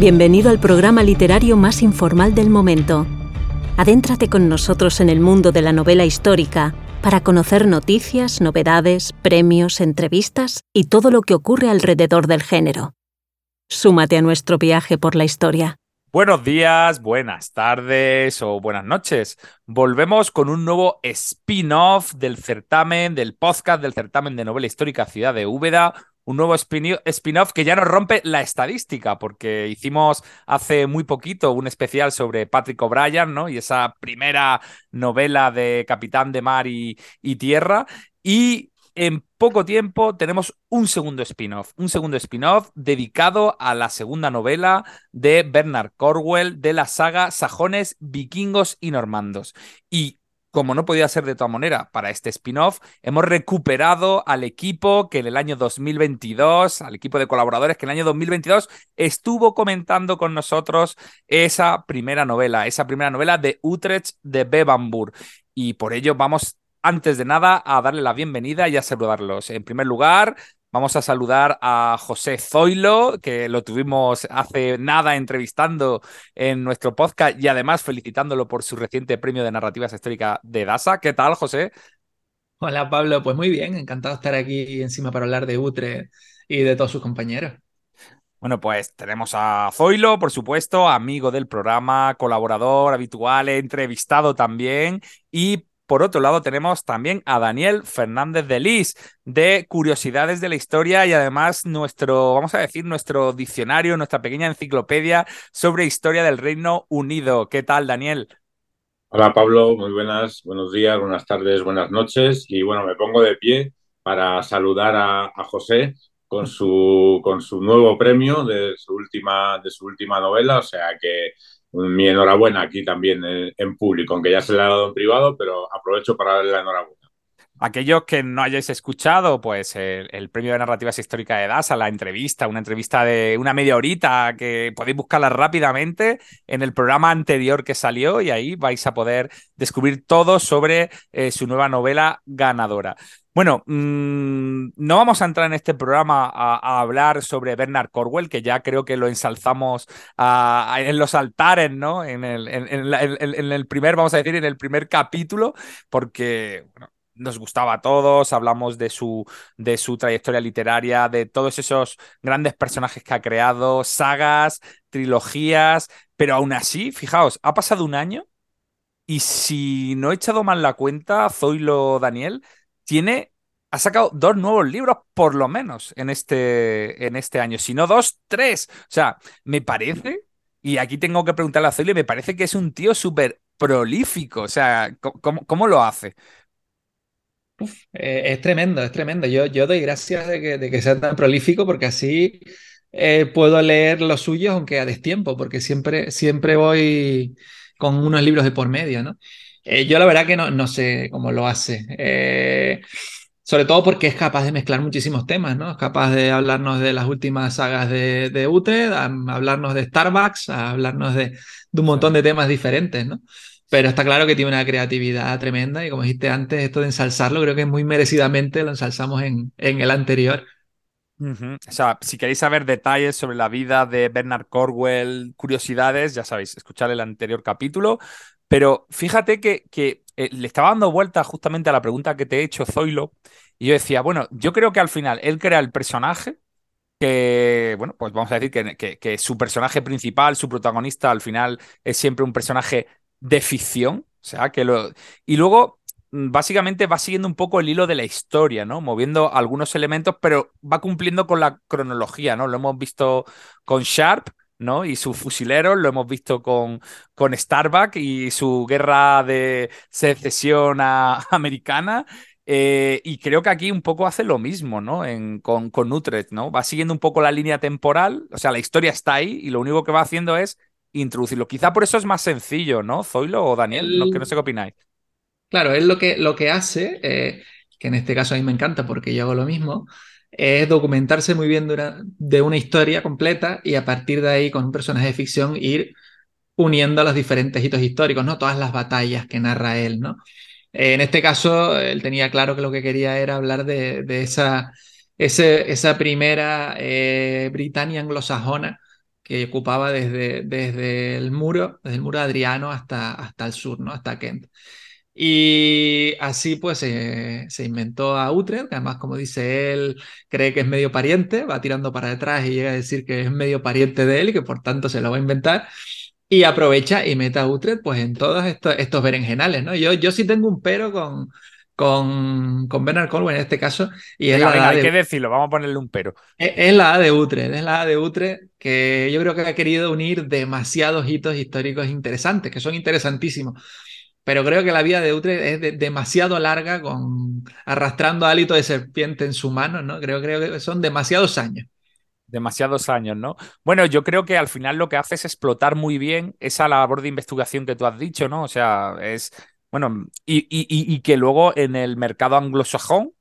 Bienvenido al programa literario más informal del momento. Adéntrate con nosotros en el mundo de la novela histórica para conocer noticias, novedades, premios, entrevistas y todo lo que ocurre alrededor del género. Súmate a nuestro viaje por la historia. Buenos días, buenas tardes o buenas noches. Volvemos con un nuevo spin-off del certamen, del podcast del certamen de novela histórica Ciudad de Úbeda, un nuevo spin-off que ya nos rompe la estadística, porque hicimos hace muy poquito un especial sobre Patrick O'Brien, ¿no? Y esa primera novela de Capitán de Mar y, y Tierra. Y en poco tiempo tenemos un segundo spin-off, un segundo spin-off dedicado a la segunda novela de Bernard Corwell de la saga Sajones, Vikingos y Normandos. Y como no podía ser de otra manera, para este spin-off hemos recuperado al equipo que en el año 2022, al equipo de colaboradores que en el año 2022 estuvo comentando con nosotros esa primera novela, esa primera novela de Utrecht de Bebambur. Y por ello vamos, antes de nada, a darle la bienvenida y a saludarlos. En primer lugar, Vamos a saludar a José Zoilo, que lo tuvimos hace nada entrevistando en nuestro podcast y además felicitándolo por su reciente premio de narrativas históricas de DASA. ¿Qué tal, José? Hola, Pablo. Pues muy bien, encantado de estar aquí encima para hablar de Utre y de todos sus compañeros. Bueno, pues tenemos a Zoilo, por supuesto, amigo del programa, colaborador habitual, entrevistado también, y por otro lado, tenemos también a Daniel Fernández de Lis, de Curiosidades de la Historia y además nuestro, vamos a decir, nuestro diccionario, nuestra pequeña enciclopedia sobre historia del Reino Unido. ¿Qué tal, Daniel? Hola, Pablo. Muy buenas, buenos días, buenas tardes, buenas noches. Y bueno, me pongo de pie para saludar a, a José con su, con su nuevo premio de su, última, de su última novela. O sea que mi enhorabuena aquí también en, público, aunque ya se le ha dado en privado, pero aprovecho para darle la enhorabuena. Aquellos que no hayáis escuchado, pues el, premio de narrativas históricas de DASA, la entrevista, una entrevista de una media horita que podéis buscarla rápidamente en el programa anterior que salió y ahí vais a poder descubrir todo sobre eh, su nueva novela ganadora. Bueno, mm, no vamos a entrar en este programa a, hablar sobre Bernard Corwell, que ya creo que lo ensalzamos en los altares, ¿no? En el, en, el, primer, vamos a decir, en el primer capítulo, porque nos gustaba a todos, hablamos de su, de su trayectoria literaria, de todos esos grandes personajes que ha creado, sagas, trilogías, pero aún así, fijaos, ha pasado un año y si no he echado mal la cuenta, Zoilo Daniel, tiene, ha sacado dos nuevos libros por lo menos en este, en este año, si no dos, tres. O sea, me parece, y aquí tengo que preguntarle a Zoilo, me parece que es un tío súper prolífico. O sea, ¿cómo, cómo lo hace? Eh, es tremendo, es tremendo. Yo, yo doy gracias de que, de que sea tan prolífico porque así eh, puedo leer los suyos aunque a destiempo, porque siempre, siempre voy con unos libros de por medio, ¿no? Eh, yo la verdad que no, no sé cómo lo hace. Sobre todo porque es capaz de mezclar muchísimos temas, ¿no? Es capaz de hablarnos de las últimas sagas de, de Utrecht, hablarnos de Starbucks, hablarnos de, de un montón de temas diferentes, ¿no? Pero está claro que tiene una creatividad tremenda y como dijiste antes, esto de ensalzarlo creo que muy merecidamente lo ensalzamos en, en el anterior. O sea, si queréis saber detalles sobre la vida de Bernard Corwell, curiosidades, ya sabéis, escuchar el anterior capítulo. Pero fíjate que, que eh, le estaba dando vuelta justamente a la pregunta que te he hecho, Zoilo, y yo decía, bueno, yo creo que al final él crea el personaje, que, bueno, pues vamos a decir que, que, su personaje principal, su protagonista, al final es siempre un personaje de ficción, o sea, que lo... Y luego, mm, básicamente va siguiendo un poco el hilo de la historia, ¿no? Moviendo algunos elementos, pero va cumpliendo con la cronología, ¿no? Lo hemos visto con Sharp, ¿no? Y sus fusileros, lo hemos visto con, con Starbuck y su guerra de secesión americana. Eh, y creo que aquí un poco hace lo mismo, ¿no? Con, con Utrecht, ¿no? Va siguiendo un poco la línea temporal, o sea, la historia está ahí y lo único que va haciendo es introducirlo. Quizá por eso es más sencillo, ¿no? Zoilo o Daniel, que no sé qué opináis. Claro, él lo que, lo que hace, eh, que en este caso a mí me encanta porque yo hago lo mismo, es documentarse muy bien de una historia completa y a partir de ahí con un personaje de ficción ir uniendo los diferentes hitos históricos, ¿no? Todas las batallas que narra él, ¿no? Eh, en este caso, él tenía claro que lo que quería era hablar de, esa, esa primera eh, Britania anglosajona que ocupaba desde, desde el muro, desde el muro Adriano hasta, hasta el sur, ¿no? Hasta Kent. Y así pues se inventó a Utrecht, que además como dice él, cree que es medio pariente, va tirando para detrás y llega a decir que es medio pariente de él y que por tanto se lo va a inventar. Y aprovecha y mete a Utrecht pues en todos estos, estos berenjenales, ¿no? Yo, yo sí tengo un pero con, con, con Bernard Colwell en este caso. Y es la hay que decirlo, vamos a ponerle un pero. Es, la A de Utrecht, es la A de Utrecht que yo creo que ha querido unir demasiados hitos históricos interesantes, que son interesantísimos pero creo que la vida de Utrecht es demasiado larga con arrastrando hálito de serpiente en su mano, ¿no? Creo, creo que son demasiados años. Demasiados años, ¿no? Bueno, yo creo que al final lo que hace es explotar muy bien esa labor de investigación que tú has dicho, ¿no? O sea, es, bueno, y, y que luego en el mercado anglosajón,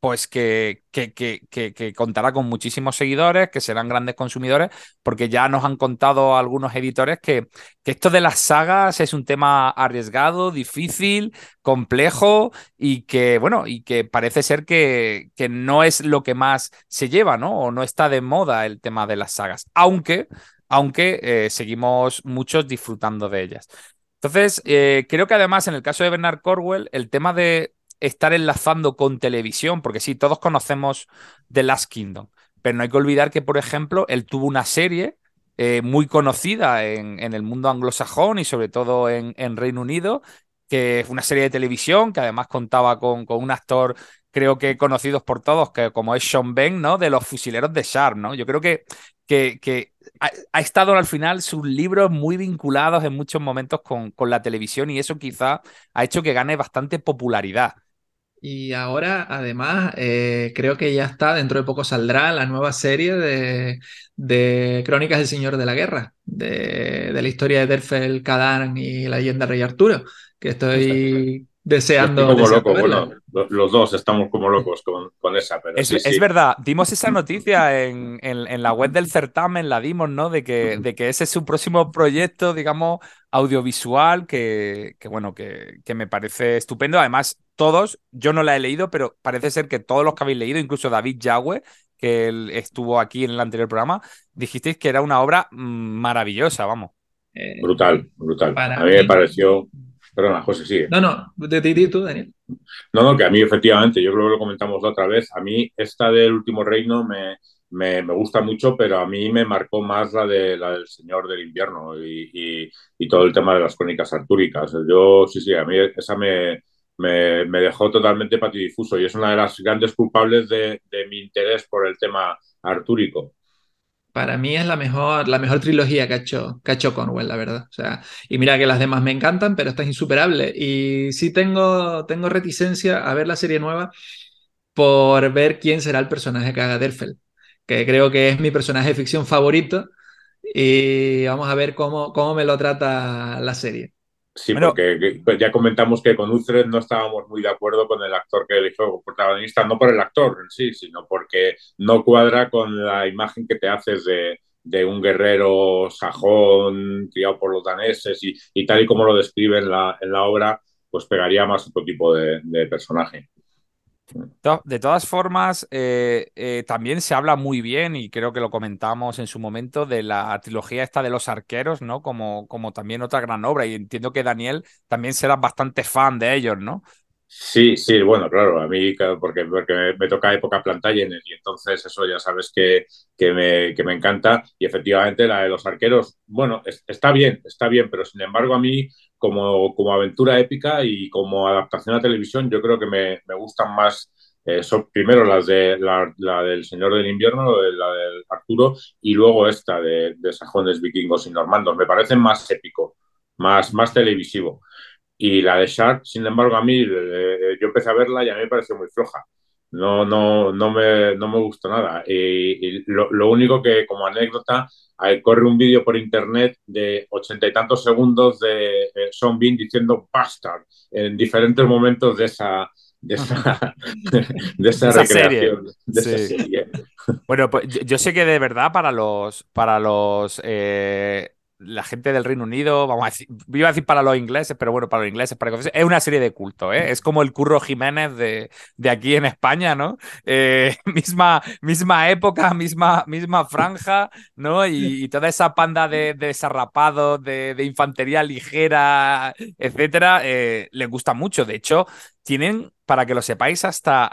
pues que, que, que, contará con muchísimos seguidores, que serán grandes consumidores, porque ya nos han contado algunos editores que, esto de las sagas es un tema arriesgado, difícil, complejo y que, bueno, y que parece ser que, no es lo que más se lleva, ¿no? O no está de moda el tema de las sagas, aunque, aunque eh, seguimos muchos disfrutando de ellas. Entonces, eh, creo que además en el caso de Bernard Corwell, el tema de estar enlazando con televisión, porque sí, todos conocemos The Last Kingdom, pero no hay que olvidar que, por ejemplo, él tuvo una serie eh, muy conocida en, el mundo anglosajón y sobre todo en, Reino Unido, que es una serie de televisión que además contaba con, con un actor creo que conocidos por todos, que como es Sean Ben, ¿no? De los fusileros de Sharp, ¿no? Yo creo que, que, que ha, estado al final sus libros muy vinculados en muchos momentos con, con la televisión y eso quizá ha hecho que gane bastante popularidad. Y ahora, además, eh, creo que ya está, dentro de poco saldrá la nueva serie de, de Crónicas del Señor de la Guerra, de, de la historia de Derfel, Cadan y la leyenda Rey Arturo, que estoy deseando. como loco, bueno, los dos estamos como locos con, con esa. Pero es, es, verdad, dimos esa noticia en, en, la web del certamen, la dimos, ¿no? De que, de que ese es su próximo proyecto, digamos, audiovisual, que, que bueno, que, que, me parece estupendo. Además, todos, yo no la he leído, pero parece ser que todos los que habéis leído, incluso David Yagüe, que él estuvo aquí en el anterior programa, dijisteis que era una obra mm, maravillosa, vamos. Eh, brutal, brutal. A mí me pareció Perdona, José, sigue. No, no, de ti tú, Daniel. No, no, que a mí efectivamente, yo creo que lo comentamos otra vez, a mí esta del último reino me, me, gusta mucho, pero a mí me marcó más la, de, la del Señor del Invierno y, y, todo el tema de las crónicas artúricas. Yo, sí, sí, a mí esa me, me, me, dejó totalmente patidifuso y es una de las grandes culpables de, de mi interés por el tema artúrico para mí es la mejor, la mejor trilogía que ha, hecho, que ha Conwell, la verdad. O sea, y mira que las demás me encantan, pero esta es insuperable. Y sí tengo, tengo reticencia a ver la serie nueva por ver quién será el personaje que haga Derfel, que creo que es mi personaje de ficción favorito. Y vamos a ver cómo, cómo me lo trata la serie. Sí, porque pues ya comentamos que con Utrecht no estábamos muy de acuerdo con el actor que eligió como protagonista, no por el actor en sí, sino porque no cuadra con la imagen que te haces de, de un guerrero sajón criado por los daneses y, y, tal y como lo describe en la, en la obra, pues pegaría más otro tipo de, de personaje. De todas formas, eh, eh, también se habla muy bien, y creo que lo comentamos en su momento, de la trilogía esta de los arqueros, ¿no? Como, como también otra gran obra. Y entiendo que Daniel también será bastante fan de ellos, ¿no? Sí, sí, bueno, claro, a mí, porque, porque me, toca época Plantagenet y entonces eso ya sabes que, que, me, que me encanta. Y efectivamente la de los arqueros, bueno, está bien, está bien, pero sin embargo a mí como, como aventura épica y como adaptación a televisión, yo creo que me, me gustan más eh, primero las de la, del Señor del Invierno, la del Arturo, y luego esta de, de sajones, vikingos y normandos. Me parecen más épico, más, más televisivo. Y la de Shark, sin embargo, a mí, eh, yo empecé a verla y a mí me pareció muy floja. No, no, no, me, no me gustó nada. Y, lo, lo, único que, como anécdota, corre un vídeo por internet de ochenta y tantos segundos de eh, Sean Bean diciendo bastard en diferentes momentos de esa, de esa, de esa, recreación. Bueno, pues yo, sé que de verdad para los, para los eh, la gente del Reino Unido, vamos a decir, iba a decir para los ingleses, pero bueno, para los ingleses, para los es una serie de culto, ¿eh? Es como el Curro Jiménez de, de aquí en España, ¿no? Eh, misma, misma época, misma, misma franja, ¿no? Y, toda esa panda de, de desarrapados, de, de, infantería ligera, etcétera, eh, les gusta mucho. De hecho, tienen, para que lo sepáis, hasta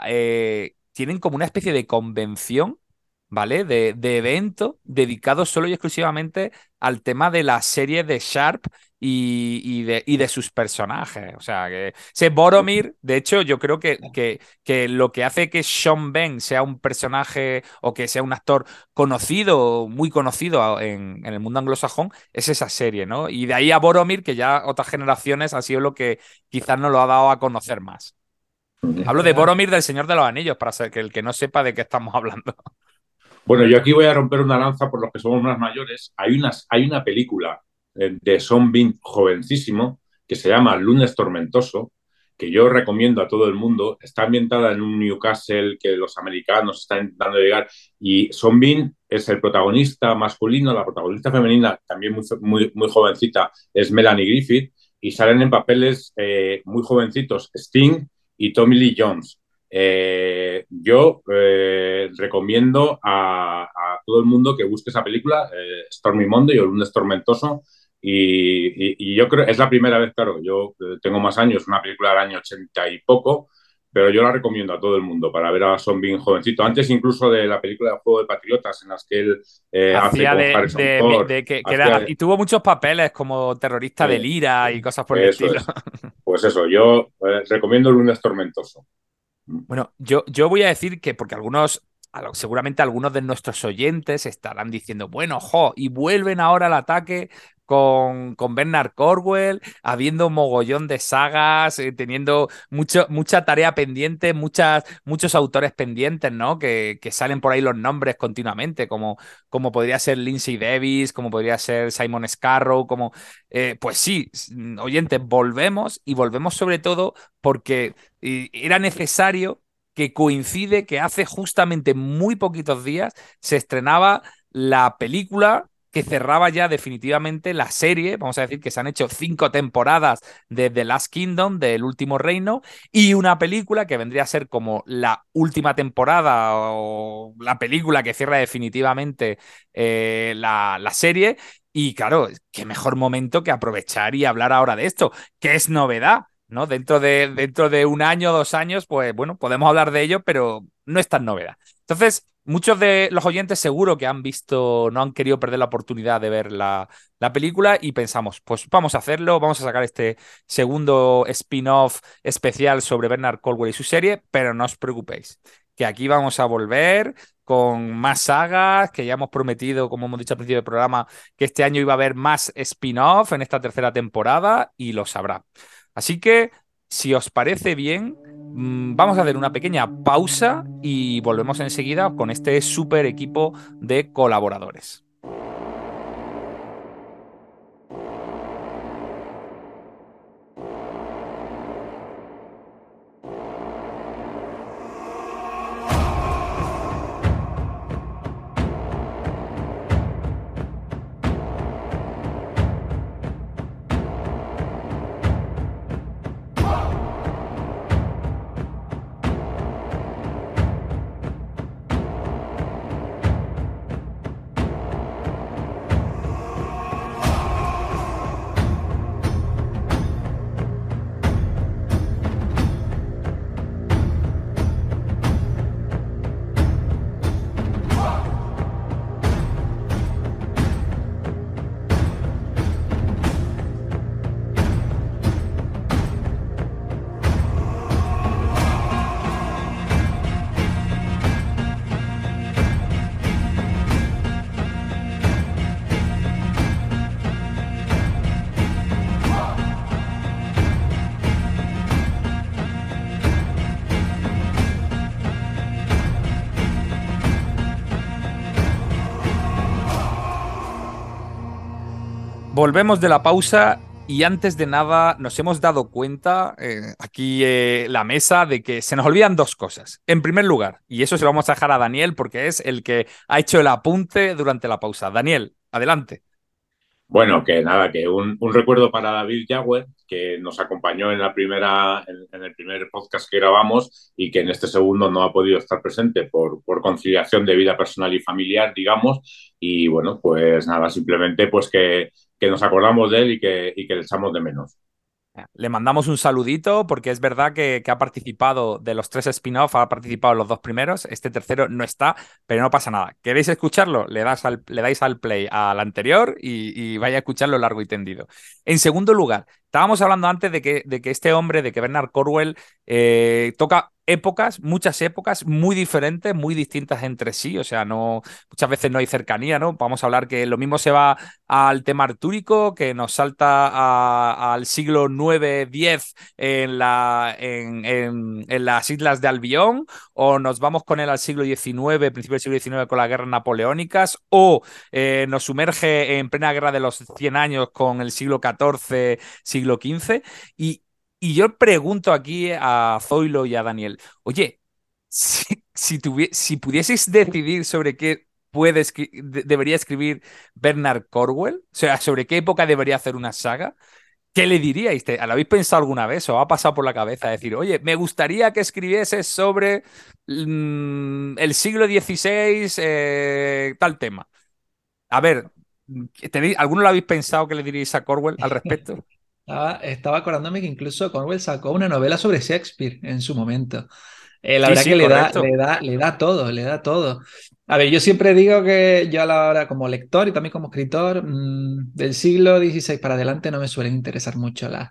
tienen como una especie de convención ¿vale? De, de evento dedicado solo y exclusivamente al tema de la serie de Sharp y, de, y de, sus personajes. O sea, que ese Boromir, de hecho, yo creo que, que, que, lo que hace que Sean Ben sea un personaje o que sea un actor conocido, muy conocido en, en el mundo anglosajón, es esa serie, ¿no? Y de ahí a Boromir, que ya otras generaciones ha sido lo que quizás no lo ha dado a conocer más. Hablo de Boromir del Señor de los Anillos, para que el que no sepa de qué estamos hablando. Bueno, yo aquí voy a romper una lanza por los que somos más mayores. Hay, una película eh, de Son Bean jovencísimo que se llama Lunes Tormentoso, que yo recomiendo a todo el mundo. Está ambientada en un Newcastle que los americanos están intentando llegar y Son es el protagonista masculino, la protagonista femenina, también muy, muy, muy jovencita, es Melanie Griffith y salen en papeles eh, muy jovencitos Sting y Tommy Lee Jones. Eh, yo eh, recomiendo a, todo el mundo que busque esa película, eh, Stormy Monday o El lunes tormentoso. Y, yo creo, es la primera vez, claro, yo tengo más años, una película del año 80 y poco, pero yo la recomiendo a todo el mundo para ver a Son bien jovencito. Antes incluso de la película de Juego de Patriotas, en las que él hacía de, que, y tuvo muchos papeles como terrorista de Lira y cosas por el estilo. Pues eso, yo recomiendo El lunes tormentoso. Bueno, yo, yo voy a decir que, porque algunos, seguramente algunos de nuestros oyentes estarán diciendo, bueno, jo, y vuelven ahora al ataque con, con Bernard Corwell, habiendo mogollón de sagas, eh, teniendo mucho, mucha tarea pendiente, muchas, muchos autores pendientes, ¿no? Que, que, salen por ahí los nombres continuamente, como, como podría ser Lindsay Davis, como podría ser Simon Scarrow, como... Eh, pues sí, oyentes, volvemos y volvemos sobre todo porque era necesario que coincide que hace justamente muy poquitos días se estrenaba la película que cerraba ya definitivamente la serie, vamos a decir que se han hecho cinco temporadas de The Last Kingdom, del último reino, y una película que vendría a ser como la última temporada o la película que cierra definitivamente eh, la, la serie. Y claro, qué mejor momento que aprovechar y hablar ahora de esto, que es novedad. ¿No? Dentro de, dentro de un año, dos años, pues bueno, podemos hablar de ello, pero no es tan novedad. Entonces, muchos de los oyentes seguro que han visto, no han querido perder la oportunidad de ver la, la película y pensamos, pues vamos a hacerlo, vamos a sacar este segundo spin-off especial sobre Bernard Colwell y su serie, pero no os preocupéis, que aquí vamos a volver con más sagas, que ya hemos prometido, como hemos dicho al principio del programa, que este año iba a haber más spin-off en esta tercera temporada y lo sabrá. Así que, si os parece bien, mm, vamos a hacer una pequeña pausa y volvemos enseguida con este super equipo de colaboradores. Volvemos de la pausa y antes de nada nos hemos dado cuenta eh, aquí eh, la mesa de que se nos olvidan dos cosas. En primer lugar, y eso se lo vamos a dejar a Daniel porque es el que ha hecho el apunte durante la pausa. Daniel, adelante. Bueno, que nada, que un, recuerdo para David Yagüe, que nos acompañó en la primera, en, el primer podcast que grabamos y que en este segundo no ha podido estar presente por, por conciliación de vida personal y familiar, digamos. Y bueno, pues nada, simplemente pues que, que nos acordamos de él y que, y que le echamos de menos. Le mandamos un saludito porque es verdad que, ha participado de los tres spin-off, ha participado en los dos primeros, este tercero no está, pero no pasa nada. ¿Queréis escucharlo? Le, das al, le dais al play al anterior y, y, vaya a escucharlo largo y tendido. En segundo lugar, estábamos hablando antes de que, de que este hombre, de que Bernard Corwell, eh, toca épocas, muchas épocas muy diferentes, muy distintas entre sí, o sea, no muchas veces no hay cercanía, ¿no? Vamos a hablar que lo mismo se va al tema artúrico, que nos salta al siglo 9, 10 en, la, en, en, las islas de Albión, o nos vamos con él al siglo XIX, principio del siglo XIX con las guerras napoleónicas, o eh, nos sumerge en plena guerra de los 100 años con el siglo XIV, siglo XV, y, y yo pregunto aquí a Zoilo y a Daniel, oye, si, si, pudieseis decidir sobre qué puede debería escribir Bernard Corwell, o sea, sobre qué época debería hacer una saga, ¿qué le diríais? ¿Lo habéis pensado alguna vez o ha pasado por la cabeza decir, oye, me gustaría que escribiese sobre mm, el siglo XVI, eh, tal tema? A ver, ¿alguno lo habéis pensado que le diríais a Corwell al respecto? Estaba, acordándome que incluso Cornwell sacó una novela sobre Shakespeare en su momento. Eh, la verdad que le da, le, da, le da todo, le da todo. A ver, yo siempre digo que yo a la hora como lector y también como escritor mm, del siglo XVI para adelante no me suelen interesar mucho las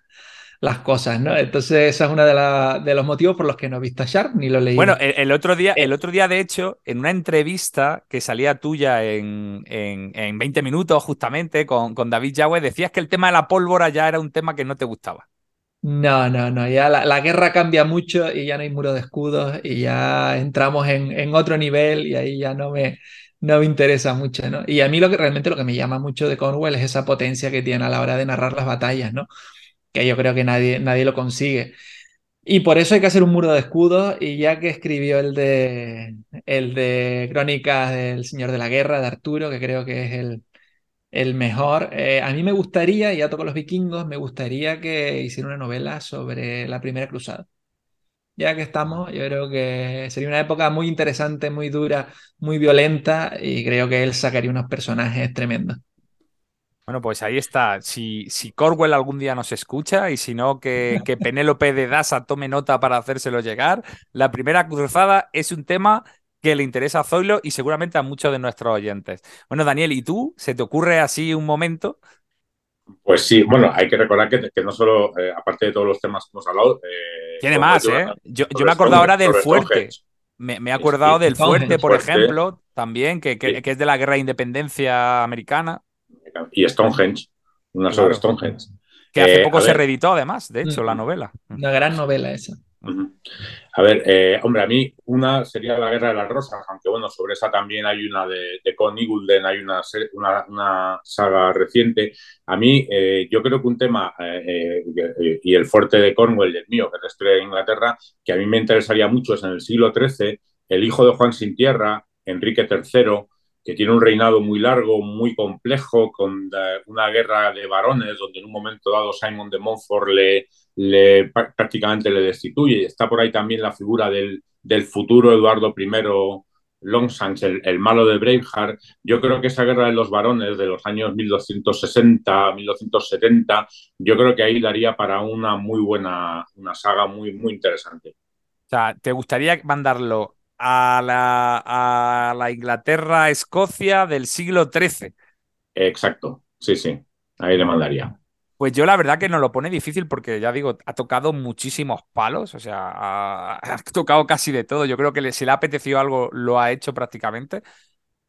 las cosas, ¿no? Entonces, esa es uno de, de, los motivos por los que no he visto a Sharp ni lo leí. Bueno, el, otro día, el eh, otro día, de hecho, en una entrevista que salía tuya en, en, 20 minutos, justamente, con, con David Yahweh, decías que el tema de la pólvora ya era un tema que no te gustaba. No, no, no, ya la, guerra cambia mucho y ya no hay muro de escudos y ya entramos en, en otro nivel y ahí ya no me, no me interesa mucho, ¿no? Y a mí lo que realmente lo que me llama mucho de Cornwell es esa potencia que tiene a la hora de narrar las batallas, ¿no? Que yo creo que nadie, nadie lo consigue. Y por eso hay que hacer un muro de escudos, y ya que escribió el de, el de Crónicas del Señor de la Guerra, de Arturo, que creo que es el, el mejor, eh, a mí me gustaría, ya toco los vikingos, me gustaría que hiciera una novela sobre la Primera Cruzada. Ya que estamos, yo creo que sería una época muy interesante, muy dura, muy violenta, y creo que él sacaría unos personajes tremendos. Bueno, pues ahí está. Si, si Corwell algún día nos escucha y si no, que, que Penélope de Dasa tome nota para hacérselo llegar. La primera cruzada es un tema que le interesa a Zoilo y seguramente a muchos de nuestros oyentes. Bueno, Daniel, ¿y tú? ¿Se te ocurre así un momento? Pues sí, bueno, hay que recordar que, que no solo, eh, aparte de todos los temas que hemos hablado. Eh, Tiene más, ¿eh? Yo, yo me acuerdo ahora del fuerte. Me, he acordado del fuerte, por ejemplo, también, que, que, que, es de la guerra de independencia americana y Stonehenge, una sobre Stonehenge. Que hace eh, poco se reeditó, además, de hecho, la novela. Una gran novela esa. A ver, eh, hombre, a mí una sería La Guerra de las Rosas, aunque bueno, sobre esa también hay una de, de Con hay una, una, saga reciente. A mí, eh, yo creo que un tema, y el fuerte de Cornwall y el mío, que es la historia de Inglaterra, que a mí me interesaría mucho es en el siglo XIII, el hijo de Juan Sin Tierra, Enrique III, que tiene un reinado muy largo, muy complejo, con una guerra de varones, donde en un momento dado Simon de Montfort le, prácticamente le destituye. Y está por ahí también la figura del, futuro Eduardo I Longsangs, el, el, malo de Braveheart. Yo creo que esa guerra de los varones de los años 1260, 1270, yo creo que ahí daría para una muy buena, una saga muy, muy interesante. O sea, ¿te gustaría mandarlo a la, a la Inglaterra-Escocia del siglo XIII. Exacto, sí, sí, ahí le mandaría. Pues yo la verdad que nos lo pone difícil porque ya digo, ha tocado muchísimos palos, o sea, ha, ha tocado casi de todo. Yo creo que si le ha apetecido algo, lo ha hecho prácticamente.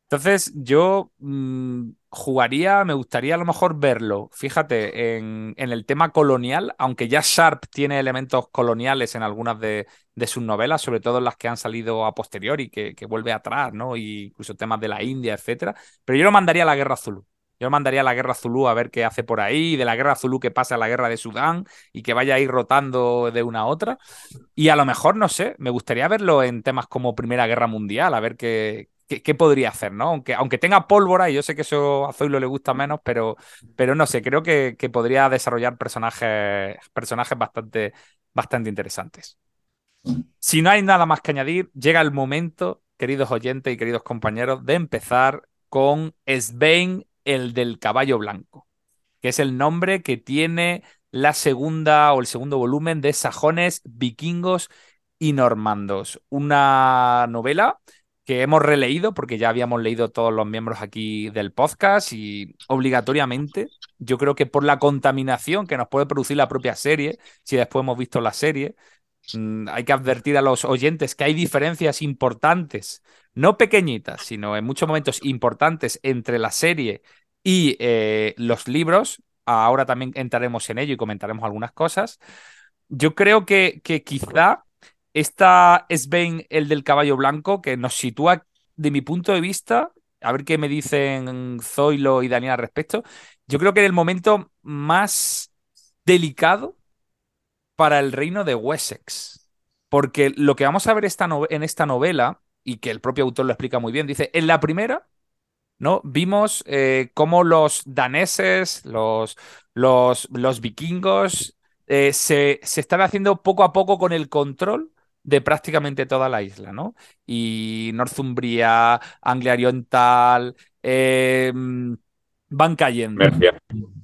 Entonces, yo mm, jugaría, me gustaría a lo mejor verlo, fíjate, en, el tema colonial, aunque ya Sharp tiene elementos coloniales en algunas de, sus novelas, sobre todo en las que han salido a posteriori, que, que vuelve atrás, ¿no? Y incluso temas de la India, etcétera. Pero yo lo mandaría a la guerra Zulu. Yo lo mandaría a la guerra Zulu a ver qué hace por ahí, de la guerra Zulu que pase a la guerra de Sudán y que vaya a ir rotando de una a otra. Y a lo mejor, no sé, me gustaría verlo en temas como Primera Guerra Mundial, a ver qué, ¿qué, podría hacer, ¿no? Aunque, aunque tenga pólvora, y yo sé que eso a Zoilo le gusta menos, pero, pero no sé, creo que, que podría desarrollar personajes, personajes bastante, bastante interesantes. Si no hay nada más que añadir, llega el momento, queridos oyentes y queridos compañeros, de empezar con Svein, el del caballo blanco, que es el nombre que tiene la segunda o el segundo volumen de Sajones, Vikingos y Normandos. Una novela que hemos releído porque ya habíamos leído todos los miembros aquí del podcast y obligatoriamente yo creo que por la contaminación que nos puede producir la propia serie, si después hemos visto la serie, mm, hay que advertir a los oyentes que hay diferencias importantes, no pequeñitas, sino en muchos momentos importantes entre la serie y eh, los libros. Ahora también entraremos en ello y comentaremos algunas cosas. Yo creo que, que quizá esta Sven, el del caballo blanco, que nos sitúa, de mi punto de vista, a ver qué me dicen Zoilo y Daniel al respecto, yo creo que en el momento más delicado para el reino de Wessex. Porque lo que vamos a ver en esta novela, y que el propio autor lo explica muy bien, dice, en la primera, ¿no? Vimos eh, cómo los daneses, los, los, los vikingos, eh, se, se están haciendo poco a poco con el control de prácticamente toda la isla, ¿no? Y Northumbria, Anglia Oriental, em, van cayendo.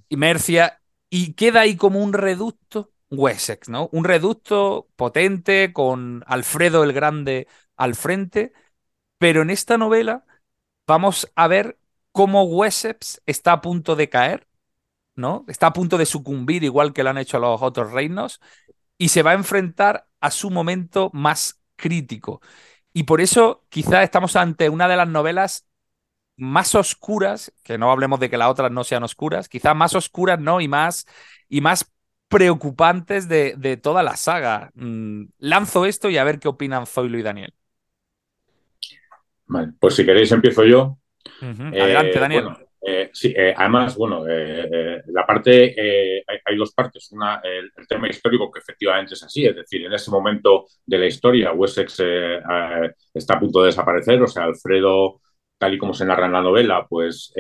Y Mercia. Y queda ahí como un reducto Wessex, ¿no? Un reducto potente con Alfredo el Grande al frente, pero en esta novela vamos a ver cómo Wessex está a punto de caer, ¿no? Está a punto de sucumbir igual que lo han hecho los otros reinos y se va a enfrentar a su momento más crítico. Y por eso quizá estamos ante una de las novelas más oscuras, que no hablemos de que las otras no sean oscuras, quizá más oscuras, ¿no? Y más, y más preocupantes de, de toda la saga. Mm, lanzo esto y a ver qué opinan Zoilo y Daniel. Vale, pues si queréis empiezo yo. Adelante, eh, Daniel. Eh, sí, eh, además, bueno, eh, la parte, hay, dos partes. Una, el, tema histórico, que efectivamente es así, es decir, en ese momento de la historia, Wessex está a punto de desaparecer, o sea, Alfredo, tal y como se narra en la novela, pues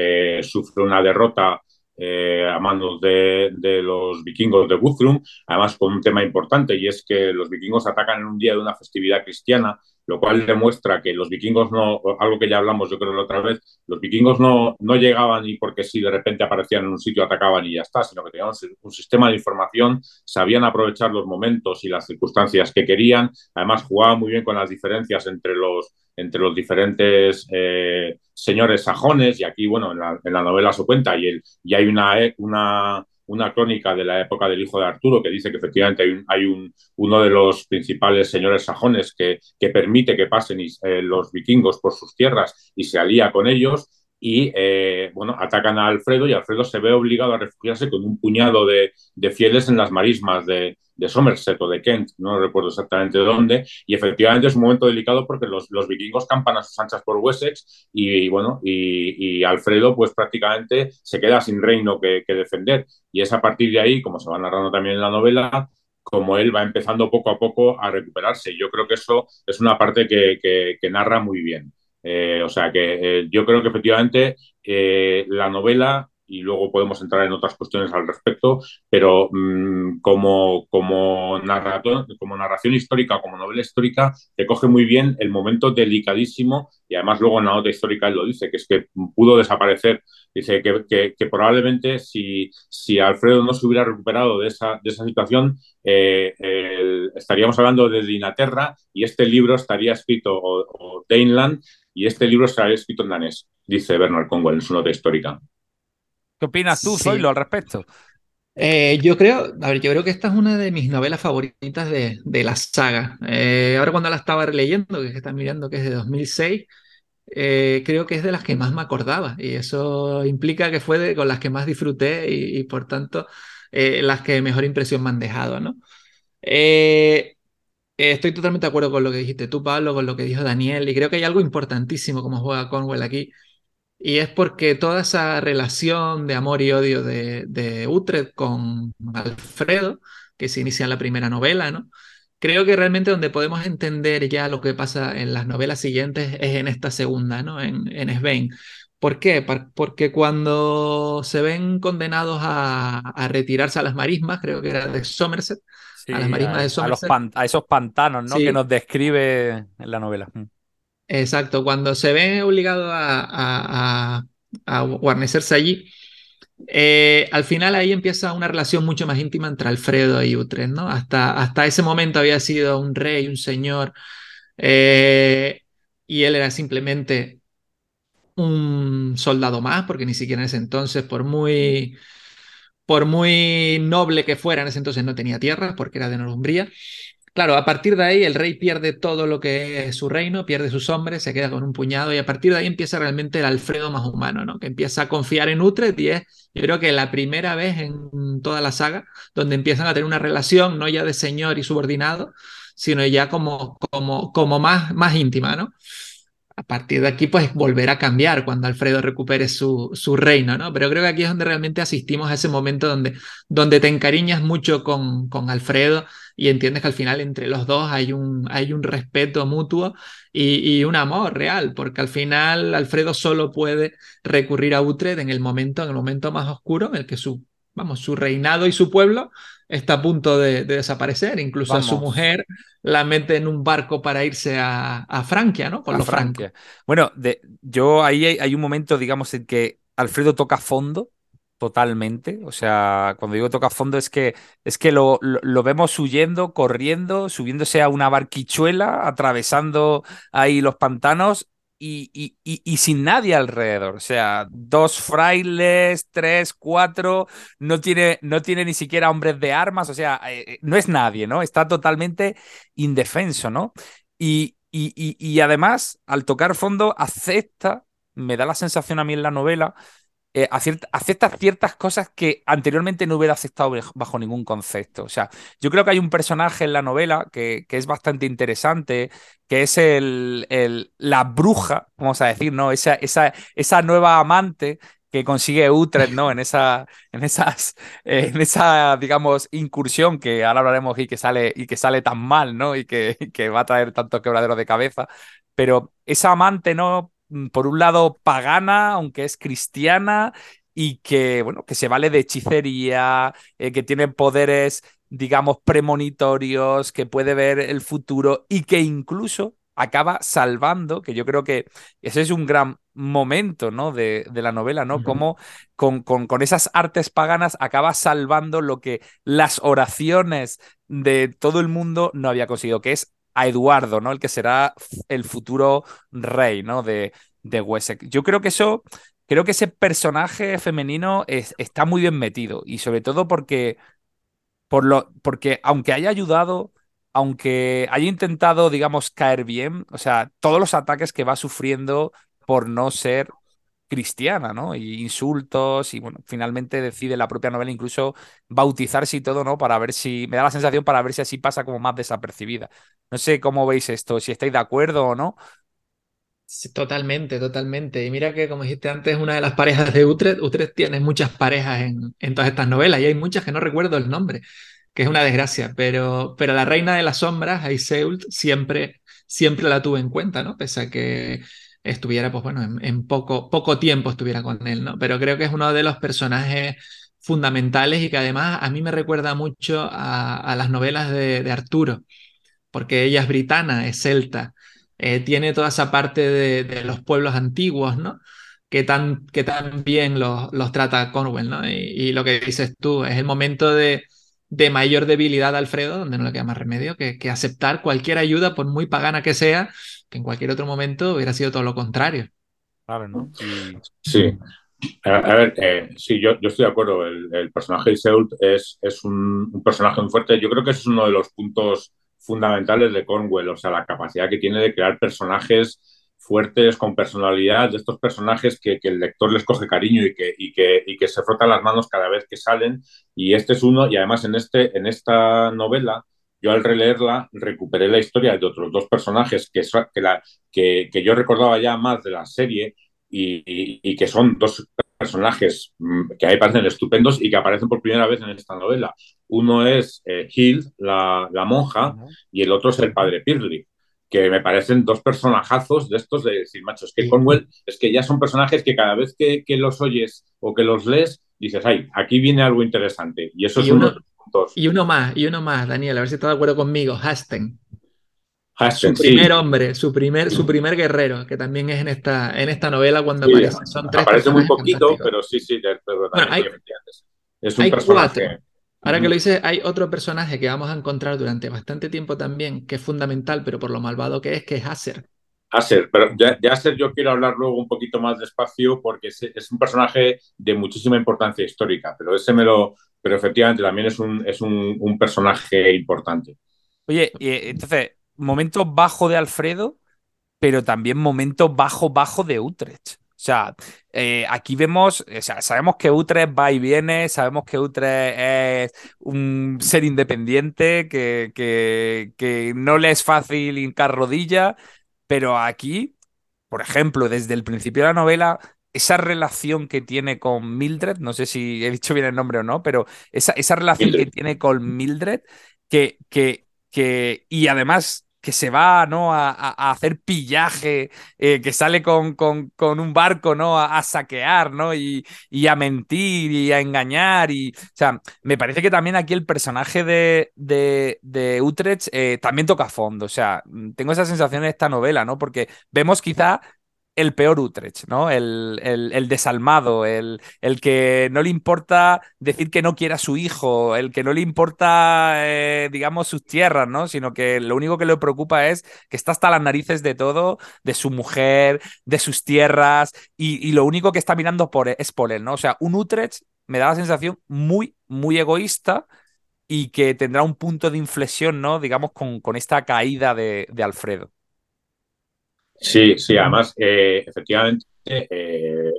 sufre una derrota a manos de, de, los vikingos de Guthrum, además con un tema importante, y es que los vikingos atacan en un día de una festividad cristiana lo cual demuestra que los vikingos no, algo que ya hablamos yo creo la otra vez, los vikingos no, no llegaban y porque si de repente aparecían en un sitio atacaban y ya está, sino que tenían un sistema de información, sabían aprovechar los momentos y las circunstancias que querían, además jugaban muy bien con las diferencias entre los, entre los diferentes eh, señores sajones y aquí, bueno, en la, en la novela se cuenta y, el, y hay una, una una crónica de la época del hijo de Arturo que dice que efectivamente hay, un, uno de los principales señores sajones que, que permite que pasen eh, los vikingos por sus tierras y se alía con ellos y eh, bueno, atacan a Alfredo y Alfredo se ve obligado a refugiarse con un puñado de, fieles en las marismas de, Somerset o de Kent, no recuerdo exactamente dónde, y efectivamente es un momento delicado porque los, los vikingos campan a sus anchas por Wessex y, bueno, y, Alfredo pues prácticamente se queda sin reino que, defender y es a partir de ahí, como se va narrando también en la novela, como él va empezando poco a poco a recuperarse. Yo creo que eso es una parte que, narra muy bien. Eh, o sea que eh, yo creo que efectivamente eh, la novela y luego podemos entrar en otras cuestiones al respecto, pero mm, como, como, como narración histórica, como novela histórica, te coge muy bien el momento delicadísimo y además luego en la nota histórica él lo dice, que es que pudo desaparecer. Dice que, probablemente si, si, Alfredo no se hubiera recuperado de esa, de esa situación, estaríamos hablando de Inglaterra y este libro estaría escrito, o, o y este libro estaría escrito en danés, dice Bernard Conwell en su nota histórica. ¿Qué opinas tú, sí. al respecto? Eh, yo creo, a ver, yo creo que esta es una de mis novelas favoritas de, de la saga. Eh, ahora cuando la estaba releyendo, que están mirando que es de 2006, eh, creo que es de las que más me acordaba y eso implica que fue de, con las que más disfruté y, y por tanto las que mejor impresión me han dejado, ¿no? Estoy totalmente de acuerdo con lo que dijiste tú, Pablo, con lo que dijo Daniel y creo que hay algo importantísimo como juega Conwell aquí y es porque toda esa relación de amor y odio de, de Utrecht con Alfredo, que se inicia en la primera novela, ¿no? creo que realmente donde podemos entender ya lo que pasa en las novelas siguientes es en esta segunda, ¿no? En, en Svein. ¿Por qué? Porque cuando se ven condenados a, retirarse a las marismas, creo que era de Somerset, a las marismas de Somerset. A, esos pantanos, ¿no? Que nos describe en la novela. Mm. Exacto, cuando se ven obligados a, guarnecerse allí, eh, al final ahí empieza una relación mucho más íntima entre Alfredo y Utrecht, ¿no? Hasta, hasta ese momento había sido un rey, un señor, eh, y él era simplemente un soldado más, porque ni siquiera en ese entonces, por muy, por muy noble que fuera, en ese entonces no tenía tierras, porque era de Northumbria. Claro, a partir de ahí el rey pierde todo lo que es su reino, pierde sus hombres, se queda con un puñado y a partir de ahí empieza realmente el Alfredo más humano, ¿no? Que empieza a confiar en Utrecht y es, yo creo que la primera vez en toda la saga donde empiezan a tener una relación no ya de señor y subordinado, sino ya como, como, como más, más íntima, ¿no? A partir de aquí, pues volverá a cambiar cuando Alfredo recupere su, su, reino, ¿no? Pero creo que aquí es donde realmente asistimos a ese momento donde, donde te encariñas mucho con, con Alfredo y entiendes que al final entre los dos hay un, hay un respeto mutuo y, y, un amor real, porque al final Alfredo solo puede recurrir a Utrecht en el momento, en el momento más oscuro en el que su, vamos, su reinado y su pueblo está a punto de, desaparecer. Incluso a su mujer la mete en un barco para irse a, Francia, ¿no? Con Francia. Bueno, de, yo ahí hay, un momento, digamos, en que Alfredo toca fondo totalmente. O sea, cuando digo toca fondo es que es que lo, lo, vemos huyendo, corriendo, subiéndose a una barquichuela, atravesando ahí los pantanos y, sin nadie alrededor. O sea, dos frailes, tres, cuatro, no tiene, no tiene ni siquiera hombres de armas, o sea, eh, eh, no es nadie, ¿no? Está totalmente indefenso, ¿no? Y, y además, al tocar fondo, acepta, me da la sensación a mí en la novela, eh, acepta ciertas cosas que anteriormente no hubiera aceptado bajo ningún concepto. O sea, yo creo que hay un personaje en la novela que, que es bastante interesante, que es el, el, la bruja, vamos a decir, ¿no? Esa, esa, esa nueva amante que consigue Utrecht, ¿no? En esa, en esas, en esa, digamos, incursión que ahora hablaremos y que sale, y que sale tan mal, ¿no? Y que, que va a traer tanto quebradero de cabeza. Pero esa amante, ¿no? Mm, por un lado pagana, aunque es cristiana, y que, bueno, que se vale de hechicería, eh, que tiene poderes, digamos, premonitorios, que puede ver el futuro y que incluso acaba salvando, que yo creo que ese es un gran momento, ¿no? De, de la novela, ¿no? Como con, con, con, esas artes paganas acaba salvando lo que las oraciones de todo el mundo no había conseguido, que es a Eduardo, ¿no? El que será el futuro rey, ¿no? De, de Wessex. Yo creo que eso, creo que ese personaje femenino está muy bien metido y sobre todo porque, por lo, porque aunque haya ayudado, aunque haya intentado, digamos, caer bien, o sea, todos los ataques que va sufriendo por no ser cristiana, ¿no? Y insultos y bueno, finalmente decide la propia novela incluso bautizarse y todo, ¿no? Para ver si, me da la sensación para ver si así pasa como más desapercibida. No sé cómo veis esto, si estáis de acuerdo o no. Totalmente, totalmente. Y mira que, como dijiste antes, una de las parejas de Utrecht, Utrecht tiene muchas parejas en, en todas estas novelas y hay muchas que no recuerdo el nombre, que es una desgracia, pero, pero la reina de las sombras, Aiseult, siempre, siempre la tuve en cuenta, ¿no? Pese a que estuviera, pues bueno, en, poco, poco tiempo estuviera con él, ¿no? Pero creo que es uno de los personajes fundamentales y que además a mí me recuerda mucho a, las novelas de, Arturo, porque ella es britana, es celta, eh, tiene toda esa parte de, los pueblos antiguos, ¿no? Que tan, que tan bien los, trata Cornwell, ¿no? Y, lo que dices tú, es el momento de, de mayor debilidad de Alfredo, donde no le queda más remedio que, que aceptar cualquier ayuda, por muy pagana que sea, que en cualquier otro momento hubiera sido todo lo contrario. Claro, ¿no? Sí. A, ver, eh, sí, yo, yo, estoy de acuerdo. El, personaje de Seult es, es un, personaje muy fuerte. Yo creo que ese es uno de los puntos fundamentales de Cornwell, o sea, la capacidad que tiene de crear personajes fuertes, con personalidad, de estos personajes que, que el lector les coge cariño y que, y, que, y que se frotan las manos cada vez que salen. Y este es uno, y además en, este, en esta novela yo al releerla recuperé la historia de otros dos personajes que, que, la, que, que yo recordaba ya más de la serie y, y, que son dos personajes mm, que a mí parecen estupendos y que aparecen por primera vez en esta novela. Uno es eh, Hild, la, monja, y el otro es el padre Pirli, que me parecen dos personajazos de estos de decir, macho, es que Conwell, es que ya son personajes que cada vez que, los oyes o que los lees, dices, ay, aquí viene algo interesante. Y eso es uno, Y uno más, y uno más, Daniel, a ver si estás de acuerdo conmigo, Hasten. Su primer hombre, su primer, su primer guerrero, que también es en esta, en esta novela cuando aparece. aparece muy poquito, pero sí, sí, hay, es un personaje. Ahora que lo dices, hay otro personaje que vamos a encontrar durante bastante tiempo también, que es fundamental, pero por lo malvado que es, que es Acer. Acer, pero de, Acer yo quiero hablar luego un poquito más despacio porque es, un personaje de muchísima importancia histórica, pero ese me lo, pero efectivamente también es un, es un, un personaje importante. Oye, entonces, momento bajo de Alfredo, pero también momento bajo, bajo de Utrecht. O sea, eh, aquí vemos, o sea, sabemos que Utrecht va y viene, sabemos que Utrecht es un ser independiente, que, que, que no le es fácil hincar rodilla, pero aquí, por ejemplo, desde el principio de la novela, esa relación que tiene con Mildred, no sé si he dicho bien el nombre o no, pero esa, esa relación que tiene con Mildred, que, que, que, y además que se va ¿no? a, hacer pillaje, eh, que sale con, con, con, un barco ¿no? a, saquear ¿no? Y, y, a mentir y a engañar. Y, o sea, me parece que también aquí el personaje de, de, de Utrecht eh, también toca fondo. O sea, tengo esa sensación en esta novela, ¿no? Porque vemos quizá el peor Utrecht, ¿no? El, el, desalmado, el, el, que no le importa decir que no quiere a su hijo, el que no le importa, eh, digamos, sus tierras, ¿no? Sino que lo único que le preocupa es que está hasta las narices de todo, de su mujer, de sus tierras, y, lo único que está mirando por, e, es por él, ¿no? O sea, un Utrecht me da la sensación muy, muy egoísta y que tendrá un punto de inflexión, ¿no? Digamos, con, con esta caída de, de Alfredo. Sí, sí, además, eh, efectivamente, eh,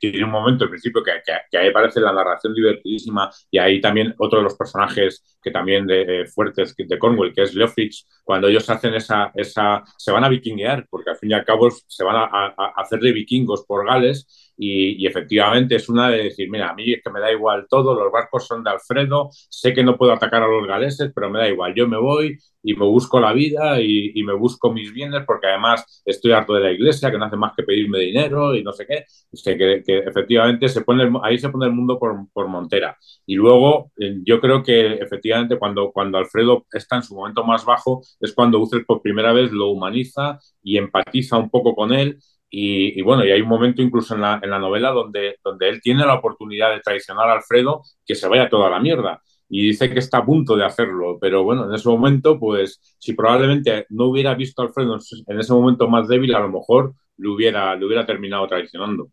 tiene un momento al principio que, que, ahí parece la narración divertidísima y ahí también otro de los personajes que también de, fuertes de Cornwall, que es Leofrich, cuando ellos hacen esa, esa, se van a vikinguear, porque al fin y al cabo se van a, hacer de vikingos por Gales y, efectivamente es una de decir, mira, a mí es que me da igual todo, los barcos son de Alfredo, sé que no puedo atacar a los galeses, pero me da igual, yo me voy y me busco la vida y, me busco mis bienes porque además estoy harto de la iglesia, que no hace más que pedirme dinero y no sé qué. que, efectivamente se pone ahí se pone el mundo por, por Montera. Y luego eh, yo creo que efectivamente cuando, cuando Alfredo está en su momento más bajo es cuando Utrecht por primera vez lo humaniza y empatiza un poco con él y, bueno, y hay un momento incluso en la, en la novela donde, donde él tiene la oportunidad de traicionar a Alfredo que se vaya toda la mierda. Y dice que está a punto de hacerlo, pero bueno, en ese momento, pues si probablemente no hubiera visto a Alfredo en ese momento más débil, a lo mejor lo hubiera, lo hubiera terminado traicionando.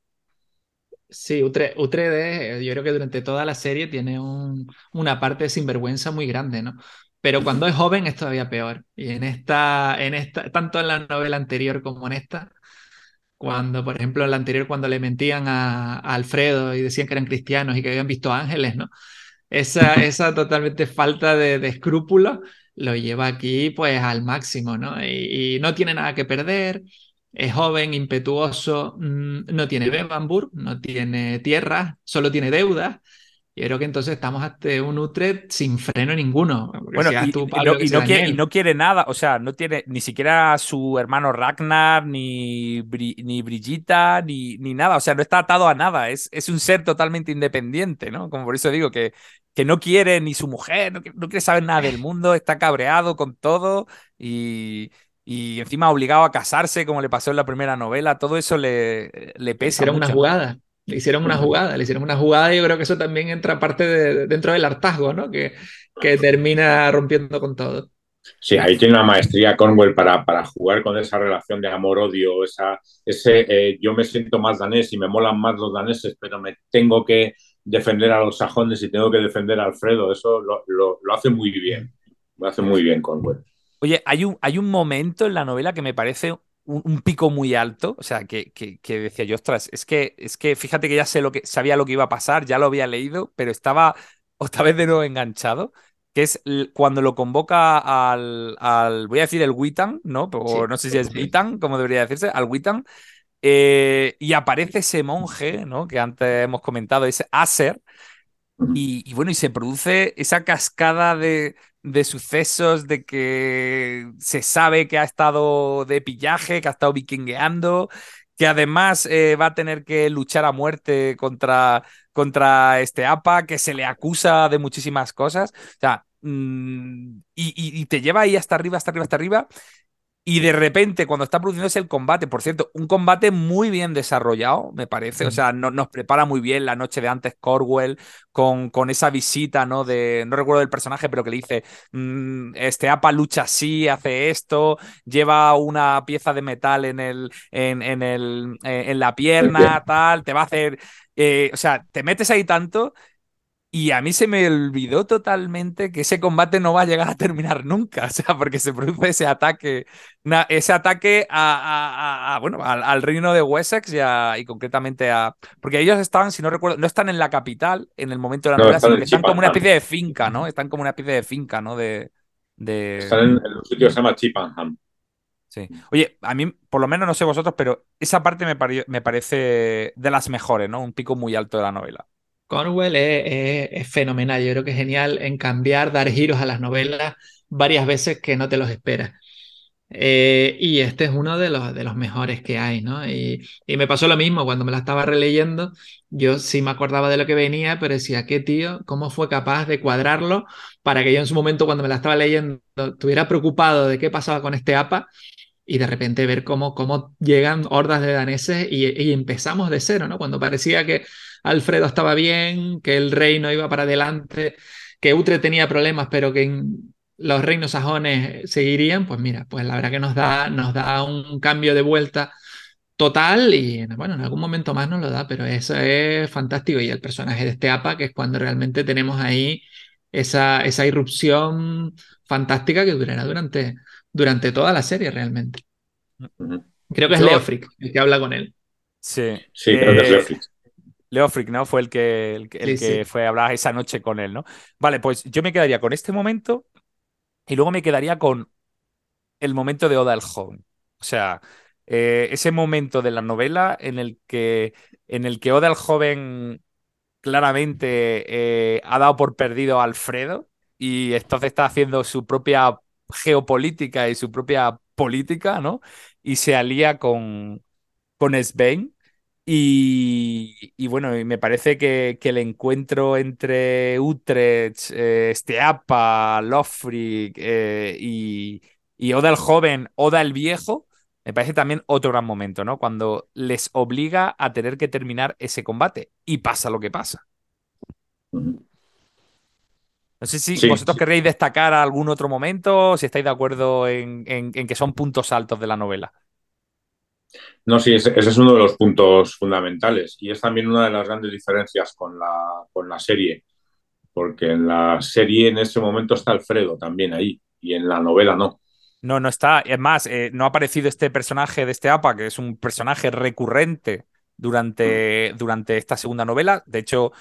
Sí, Utre, yo creo que durante toda la serie tiene un, una parte de sinvergüenza muy grande, ¿no? Pero cuando es joven es todavía peor. Y en esta, en esta, tanto en la novela anterior como en esta, cuando, por ejemplo, en la anterior, cuando le mentían a, Alfredo y decían que eran cristianos y que habían visto ángeles, ¿no? Esa, esa totalmente falta de, de escrúpulos lo lleva aquí pues al máximo, ¿no? Y, no tiene nada que perder, es joven, impetuoso, mm, no tiene Bebambur, no tiene tierra, solo tiene deudas yo creo que entonces estamos ante un Utrecht sin freno ninguno. Bueno, y, no, quiere, nada, o sea, no tiene ni siquiera su hermano Ragnar, ni, ni Brigitta, ni, ni nada, o sea, no está atado a nada, es, es un ser totalmente independiente, ¿no? Como por eso digo que, que no quiere ni su mujer, no, quiere saber nada del mundo, está cabreado con todo y, y encima obligado a casarse, como le pasó en la primera novela, todo eso le, le pesa. Era una jugada. Le hicieron una jugada, le hicieron una jugada y yo creo que eso también entra parte de, dentro del hartazgo, ¿no? Que, que termina rompiendo con todo. Sí, ahí tiene una maestría Cornwell para, para jugar con esa relación de amor-odio, esa, ese eh, yo me siento más danés y me molan más los daneses, pero me tengo que defender a los sajones y tengo que defender a Alfredo. Eso lo, lo, lo hace muy bien, lo hace muy bien Cornwell. Oye, hay un, hay un momento en la novela que me parece un, pico muy alto, o sea, que, que, decía yo, ostras, es que, es que fíjate que ya sé lo que, sabía lo que iba a pasar, ya lo había leído, pero estaba otra vez de nuevo enganchado, que es cuando lo convoca al, al voy a decir el Witan, ¿no? O no sé si es Witan, como debería decirse, al Witan, Eh, y aparece ese monje, ¿no? Que antes hemos comentado, ese Aser. Y, bueno, y se produce esa cascada de, de, sucesos de que se sabe que ha estado de pillaje, que ha estado vikingueando, que además eh, va a tener que luchar a muerte contra, contra este APA, que se le acusa de muchísimas cosas. O sea, mm, y, y, te lleva ahí hasta arriba, hasta arriba, hasta arriba. Y de repente, cuando está produciéndose el combate, por cierto, un combate muy bien desarrollado, me parece. O sea, no, nos prepara muy bien la noche de antes Corwell con, con esa visita, ¿no? De, no recuerdo el personaje, pero que le dice, mm, este APA lucha así, hace esto, lleva una pieza de metal en, el, en, en, el, eh, en la pierna, tal, te va a hacer... Eh, o sea, te metes ahí tanto y a mí se me olvidó totalmente que ese combate no va a llegar a terminar nunca, o sea, porque se produce ese ataque, ese ataque a, bueno, al, reino de Wessex y, concretamente a... Porque ellos estaban, si no recuerdo, no están en la capital en el momento de la novela, sino que están como una especie de finca, ¿no? Están como una especie de finca, ¿no? De, de... Están en, un sitio que se llama Chippenham. Sí. Oye, a mí, por lo menos no sé vosotros, pero esa parte me, me parece de las mejores, ¿no? Un pico muy alto de la novela. Cornwell es, fenomenal, yo creo que es genial en cambiar, dar giros a las novelas varias veces que no te los esperas. Eh, y este es uno de los, de los mejores que hay, ¿no? Y, y, me pasó lo mismo cuando me la estaba releyendo. Yo sí me acordaba de lo que venía, pero decía, ¿qué tío? ¿Cómo fue capaz de cuadrarlo para que yo en su momento, cuando me la estaba leyendo, estuviera preocupado de qué pasaba con este APA y de repente ver cómo, cómo llegan hordas de daneses y, y empezamos de cero, ¿no? Cuando parecía que Alfredo estaba bien, que el reino iba para adelante, que Utre tenía problemas, pero que los reinos sajones seguirían, pues mira, pues la verdad que nos da, nos da un cambio de vuelta total y bueno, en algún momento más nos lo da, pero eso es fantástico. Y el personaje de este APA, que es cuando realmente tenemos ahí esa, esa irrupción fantástica que durará durante, durante toda la serie realmente. Creo que es Leofric el que habla con él. Sí, sí creo que es eh, Leofric. ¿no? Fue el que, el, que fue a hablar esa noche con él, ¿no? Vale, pues yo me quedaría con este momento y luego me quedaría con el momento de Oda el joven. O sea, eh, ese momento de la novela en el que, en el que Oda el joven claramente eh, ha dado por perdido a Alfredo y entonces está haciendo su propia geopolítica y su propia política, ¿no? Y se alía con, con Svein y, bueno, me parece que, el encuentro entre Utrecht, eh, Steapa, Lofric eh, y, Oda el joven, Oda el viejo, me parece también otro gran momento, ¿no? Cuando les obliga a tener que terminar ese combate y pasa lo que pasa. No sé si vosotros querréis destacar algún otro momento, si estáis de acuerdo en que son puntos altos de la novela. No, sí, ese, es uno de los puntos fundamentales y es también una de las grandes diferencias con la, con la serie, porque en la serie en ese momento está Alfredo también ahí y en la novela no. No, no está. Es más, eh, no ha aparecido este personaje de este APA, que es un personaje recurrente durante, mm. durante esta segunda novela. De hecho,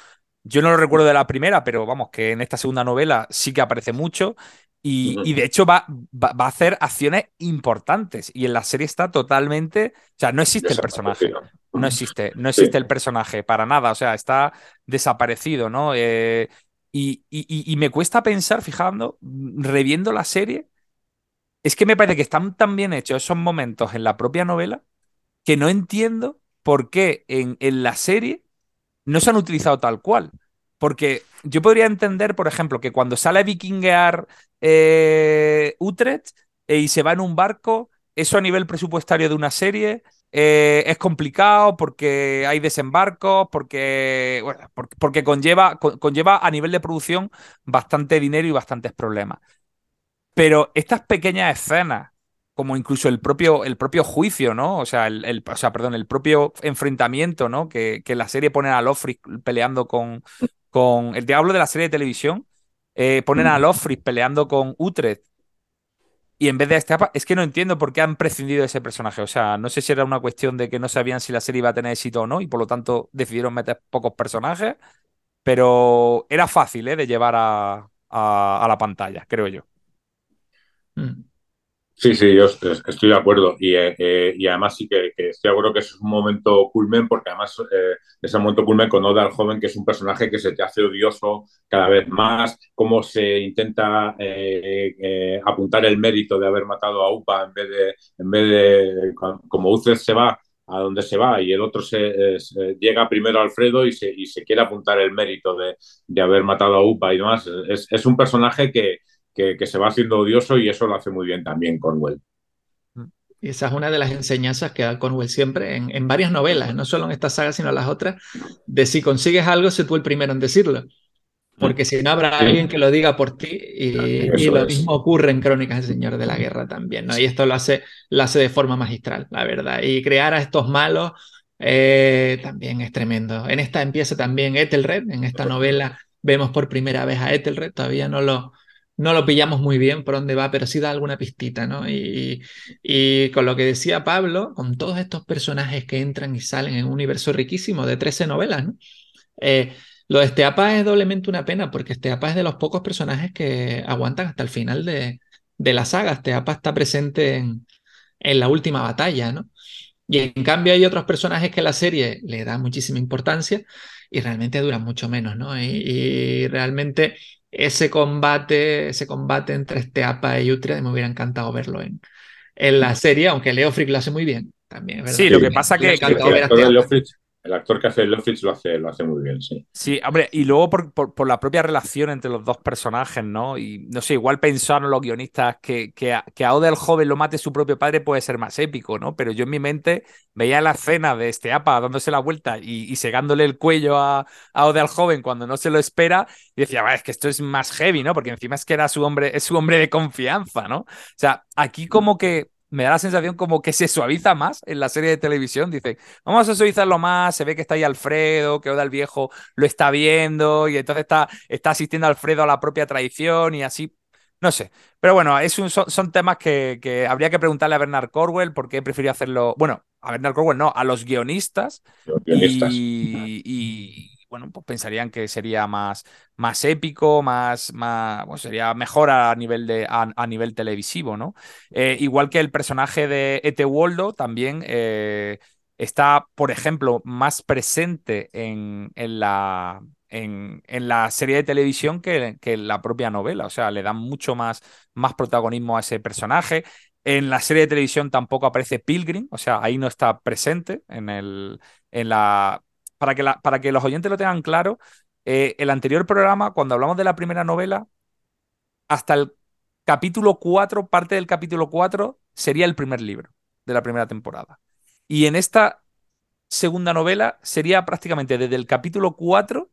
yo no lo recuerdo de la primera, pero vamos, que en esta segunda novela sí que aparece mucho. Y, de hecho va, va, a hacer acciones importantes. Y en la serie está totalmente. O sea, no existe el personaje. No existe, no existe el personaje para nada. O sea, está desaparecido, ¿no? Eh, y, y, me cuesta pensar, fijando, reviendo la serie. Es que me parece que están tan bien hechos esos momentos en la propia novela que no entiendo por qué en, en la serie no se han utilizado tal cual. Porque yo podría entender, por ejemplo, que cuando sale a vikingear eh, Utrecht eh, y se va en un barco, eso a nivel presupuestario de una serie eh, es complicado porque hay desembarcos, porque, porque, conlleva, conlleva a nivel de producción bastante dinero y bastantes problemas. Pero estas pequeñas escenas, como incluso el propio, el propio juicio, ¿no? O sea, el, o sea, perdón, el propio enfrentamiento, ¿no? Que, que la serie pone a Lofric peleando con, con el diablo de la serie de televisión, eh, ponen a Lofris peleando con Utrecht y en vez de este es que no entiendo por qué han prescindido de ese personaje. O sea, no sé si era una cuestión de que no sabían si la serie iba a tener éxito o no y por lo tanto decidieron meter pocos personajes, pero era fácil ¿eh? de llevar a, a, la pantalla, creo yo. Mm. Sí, sí, yo estoy de acuerdo. Y, eh, eh, además sí que, estoy de acuerdo que es un momento culmen, porque además eh, es un momento culmen con Oda al joven, que es un personaje que se te hace odioso cada vez más, cómo se intenta apuntar el mérito de haber matado a Upa en vez de, en vez de como Uces se va a donde se va y el otro se, llega primero a Alfredo y se, y se quiere apuntar el mérito de, de haber matado a Upa y demás. Es, es un personaje que, que, se va haciendo odioso y eso lo hace muy bien también Conwell. esa es una de las enseñanzas que da Conwell siempre en, en, varias novelas, no solo en esta saga, sino en las otras, de si consigues algo, sé tú el primero en decirlo. Porque si no habrá alguien que lo diga por ti y, lo mismo ocurre en Crónicas del Señor de la Guerra también, ¿no? Y esto lo hace, lo hace de forma magistral, la verdad. Y crear a estos malos eh, también es tremendo. En esta empieza también Ethelred, en esta novela vemos por primera vez a Ethelred, todavía no lo, no lo pillamos muy bien por dónde va, pero sí da alguna pistita, ¿no? Y, y, con lo que decía Pablo, con todos estos personajes que entran y salen en un universo riquísimo de 13 novelas, ¿no? Eh, lo de Esteapa es doblemente una pena, porque Esteapa es de los pocos personajes que aguantan hasta el final de, de la saga. Esteapa está presente en, en la última batalla, ¿no? Y en cambio hay otros personajes que la serie le da muchísima importancia y realmente duran mucho menos, ¿no? y realmente ese combate, ese combate entre Esteapa y Utria, me hubiera encantado verlo en, en la serie, aunque Leo Frick lo hace muy bien también. ¿verdad? Sí, lo que pasa que, que, el actor que hace Lofitz lo hace, lo hace muy bien, sí. Sí, hombre, y luego por, por, la propia relación entre los dos personajes, ¿no? Y no sé, igual pensaron los guionistas que, que, a, que a el joven lo mate su propio padre puede ser más épico, ¿no? Pero yo en mi mente veía la escena de este APA dándose la vuelta y, y segándole el cuello a, a el joven cuando no se lo espera y decía, es que esto es más heavy, ¿no? Porque encima es que era su hombre, es su hombre de confianza, ¿no? O sea, aquí como que me da la sensación como que se suaviza más en la serie de televisión. Dice, vamos a suavizarlo más, se ve que está ahí Alfredo, que Oda el Viejo lo está viendo y entonces está, está asistiendo Alfredo a la propia traición y así. No sé. Pero bueno, es son, temas que, que, habría que preguntarle a Bernard Corwell por qué prefirió hacerlo. Bueno, a Bernard Corwell no, a los guionistas. Los guionistas. y bueno, pues pensarían que sería más, más épico, más, más sería mejor a nivel, de, a, nivel televisivo, ¿no? Eh, igual que el personaje de Ete Waldo también eh, está, por ejemplo, más presente en, en la, en, la serie de televisión que, que, la propia novela. O sea, le dan mucho más, más protagonismo a ese personaje. En la serie de televisión tampoco aparece Pilgrim, o sea, ahí no está presente en, el, en, la, para que, para que los oyentes lo tengan claro, eh, el anterior programa, cuando hablamos de la primera novela, hasta el capítulo 4, parte del capítulo 4, sería el primer libro de la primera temporada. Y en esta segunda novela sería prácticamente desde el capítulo 4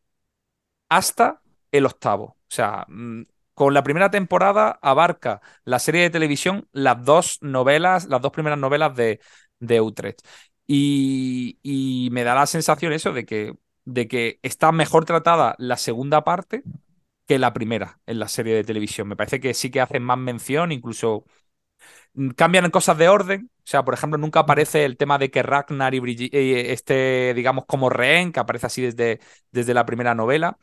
hasta el octavo. O sea, mm, con la primera temporada abarca la serie de televisión las dos novelas, las dos primeras novelas de, de Utrecht. Y, me da la sensación eso de que, de que está mejor tratada la segunda parte que la primera en la serie de televisión. Me parece que sí que hacen más mención, incluso mm, cambian cosas de orden. O sea, por ejemplo, nunca aparece el tema de que Ragnar y Brigitte eh, esté, digamos, como rehén, que aparece así desde, desde la primera novela.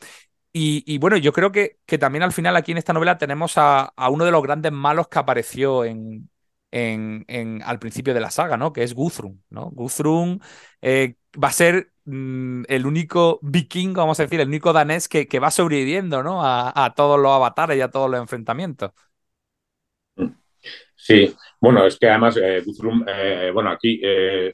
Y, bueno, yo creo que, que, también al final aquí en esta novela tenemos a, a, uno de los grandes malos que apareció en, en, al principio de la saga, ¿no? Que es Guthrum, ¿no? Guthrum eh, va a ser mm, el único vikingo, vamos a decir, el único danés que, que va sobreviviendo, ¿no? A, a, todos los avatares y a todos los enfrentamientos. Sí, bueno, es que además eh, Guthrum, eh, bueno, aquí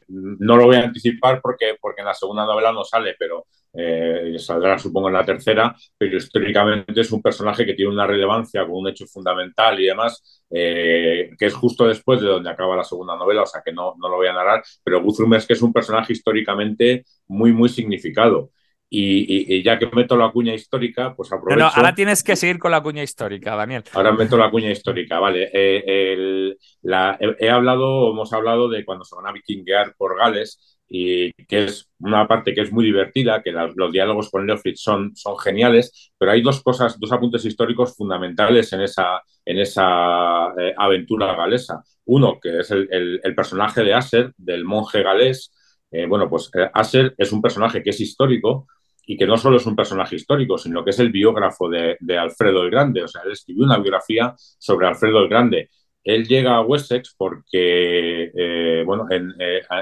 no lo voy a anticipar porque, porque en la segunda novela no sale, pero eh, saldrá supongo en la tercera, pero históricamente es un personaje que tiene una relevancia con un hecho fundamental y demás, eh, que es justo después de donde acaba la segunda novela, o sea que no, no lo voy a narrar, pero Guthrum es que es un personaje históricamente muy, muy significado. Y, ya que meto la cuña histórica, pues aprovecho. No, ahora tienes que seguir con la cuña histórica, Daniel. Ahora meto la cuña histórica, vale. Eh, la, he, hablado, hemos hablado de cuando se van a vikinguear por Gales y que es una parte que es muy divertida, que los diálogos con Leofrid son, son geniales, pero hay dos cosas, dos apuntes históricos fundamentales en esa, en esa eh, aventura galesa. Uno, que es el, el, personaje de Aser, del monje galés. Eh, bueno, pues eh, Aser es un personaje que es histórico y que no solo es un personaje histórico, sino que es el biógrafo de, Alfredo el Grande. O sea, él escribió una biografía sobre Alfredo el Grande él llega a Wessex porque, eh, bueno,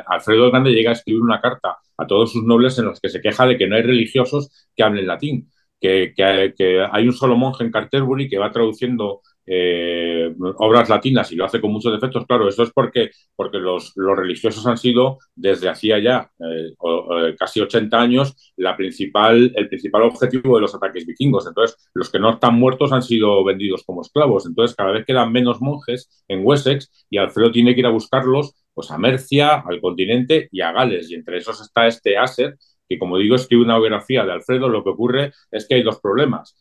Alfredo el Grande llega a escribir una carta a todos sus nobles en los que se queja de que no hay religiosos que hablen latín, que, que hay un solo monje en Canterbury que va traduciendo eh, obras latinas y lo hace con muchos defectos, claro, eso es porque, porque los, los religiosos han sido desde hacía ya eh, eh, casi 80 años la principal, el principal objetivo de los ataques vikingos. Entonces, los que no están muertos han sido vendidos como esclavos. Entonces, cada vez quedan menos monjes en Wessex y Alfredo tiene que ir a buscarlos pues, a Mercia, al continente y a Gales. Y entre esos está este Aser, que como digo, escribe una biografía de Alfredo. Lo que ocurre es que hay dos problemas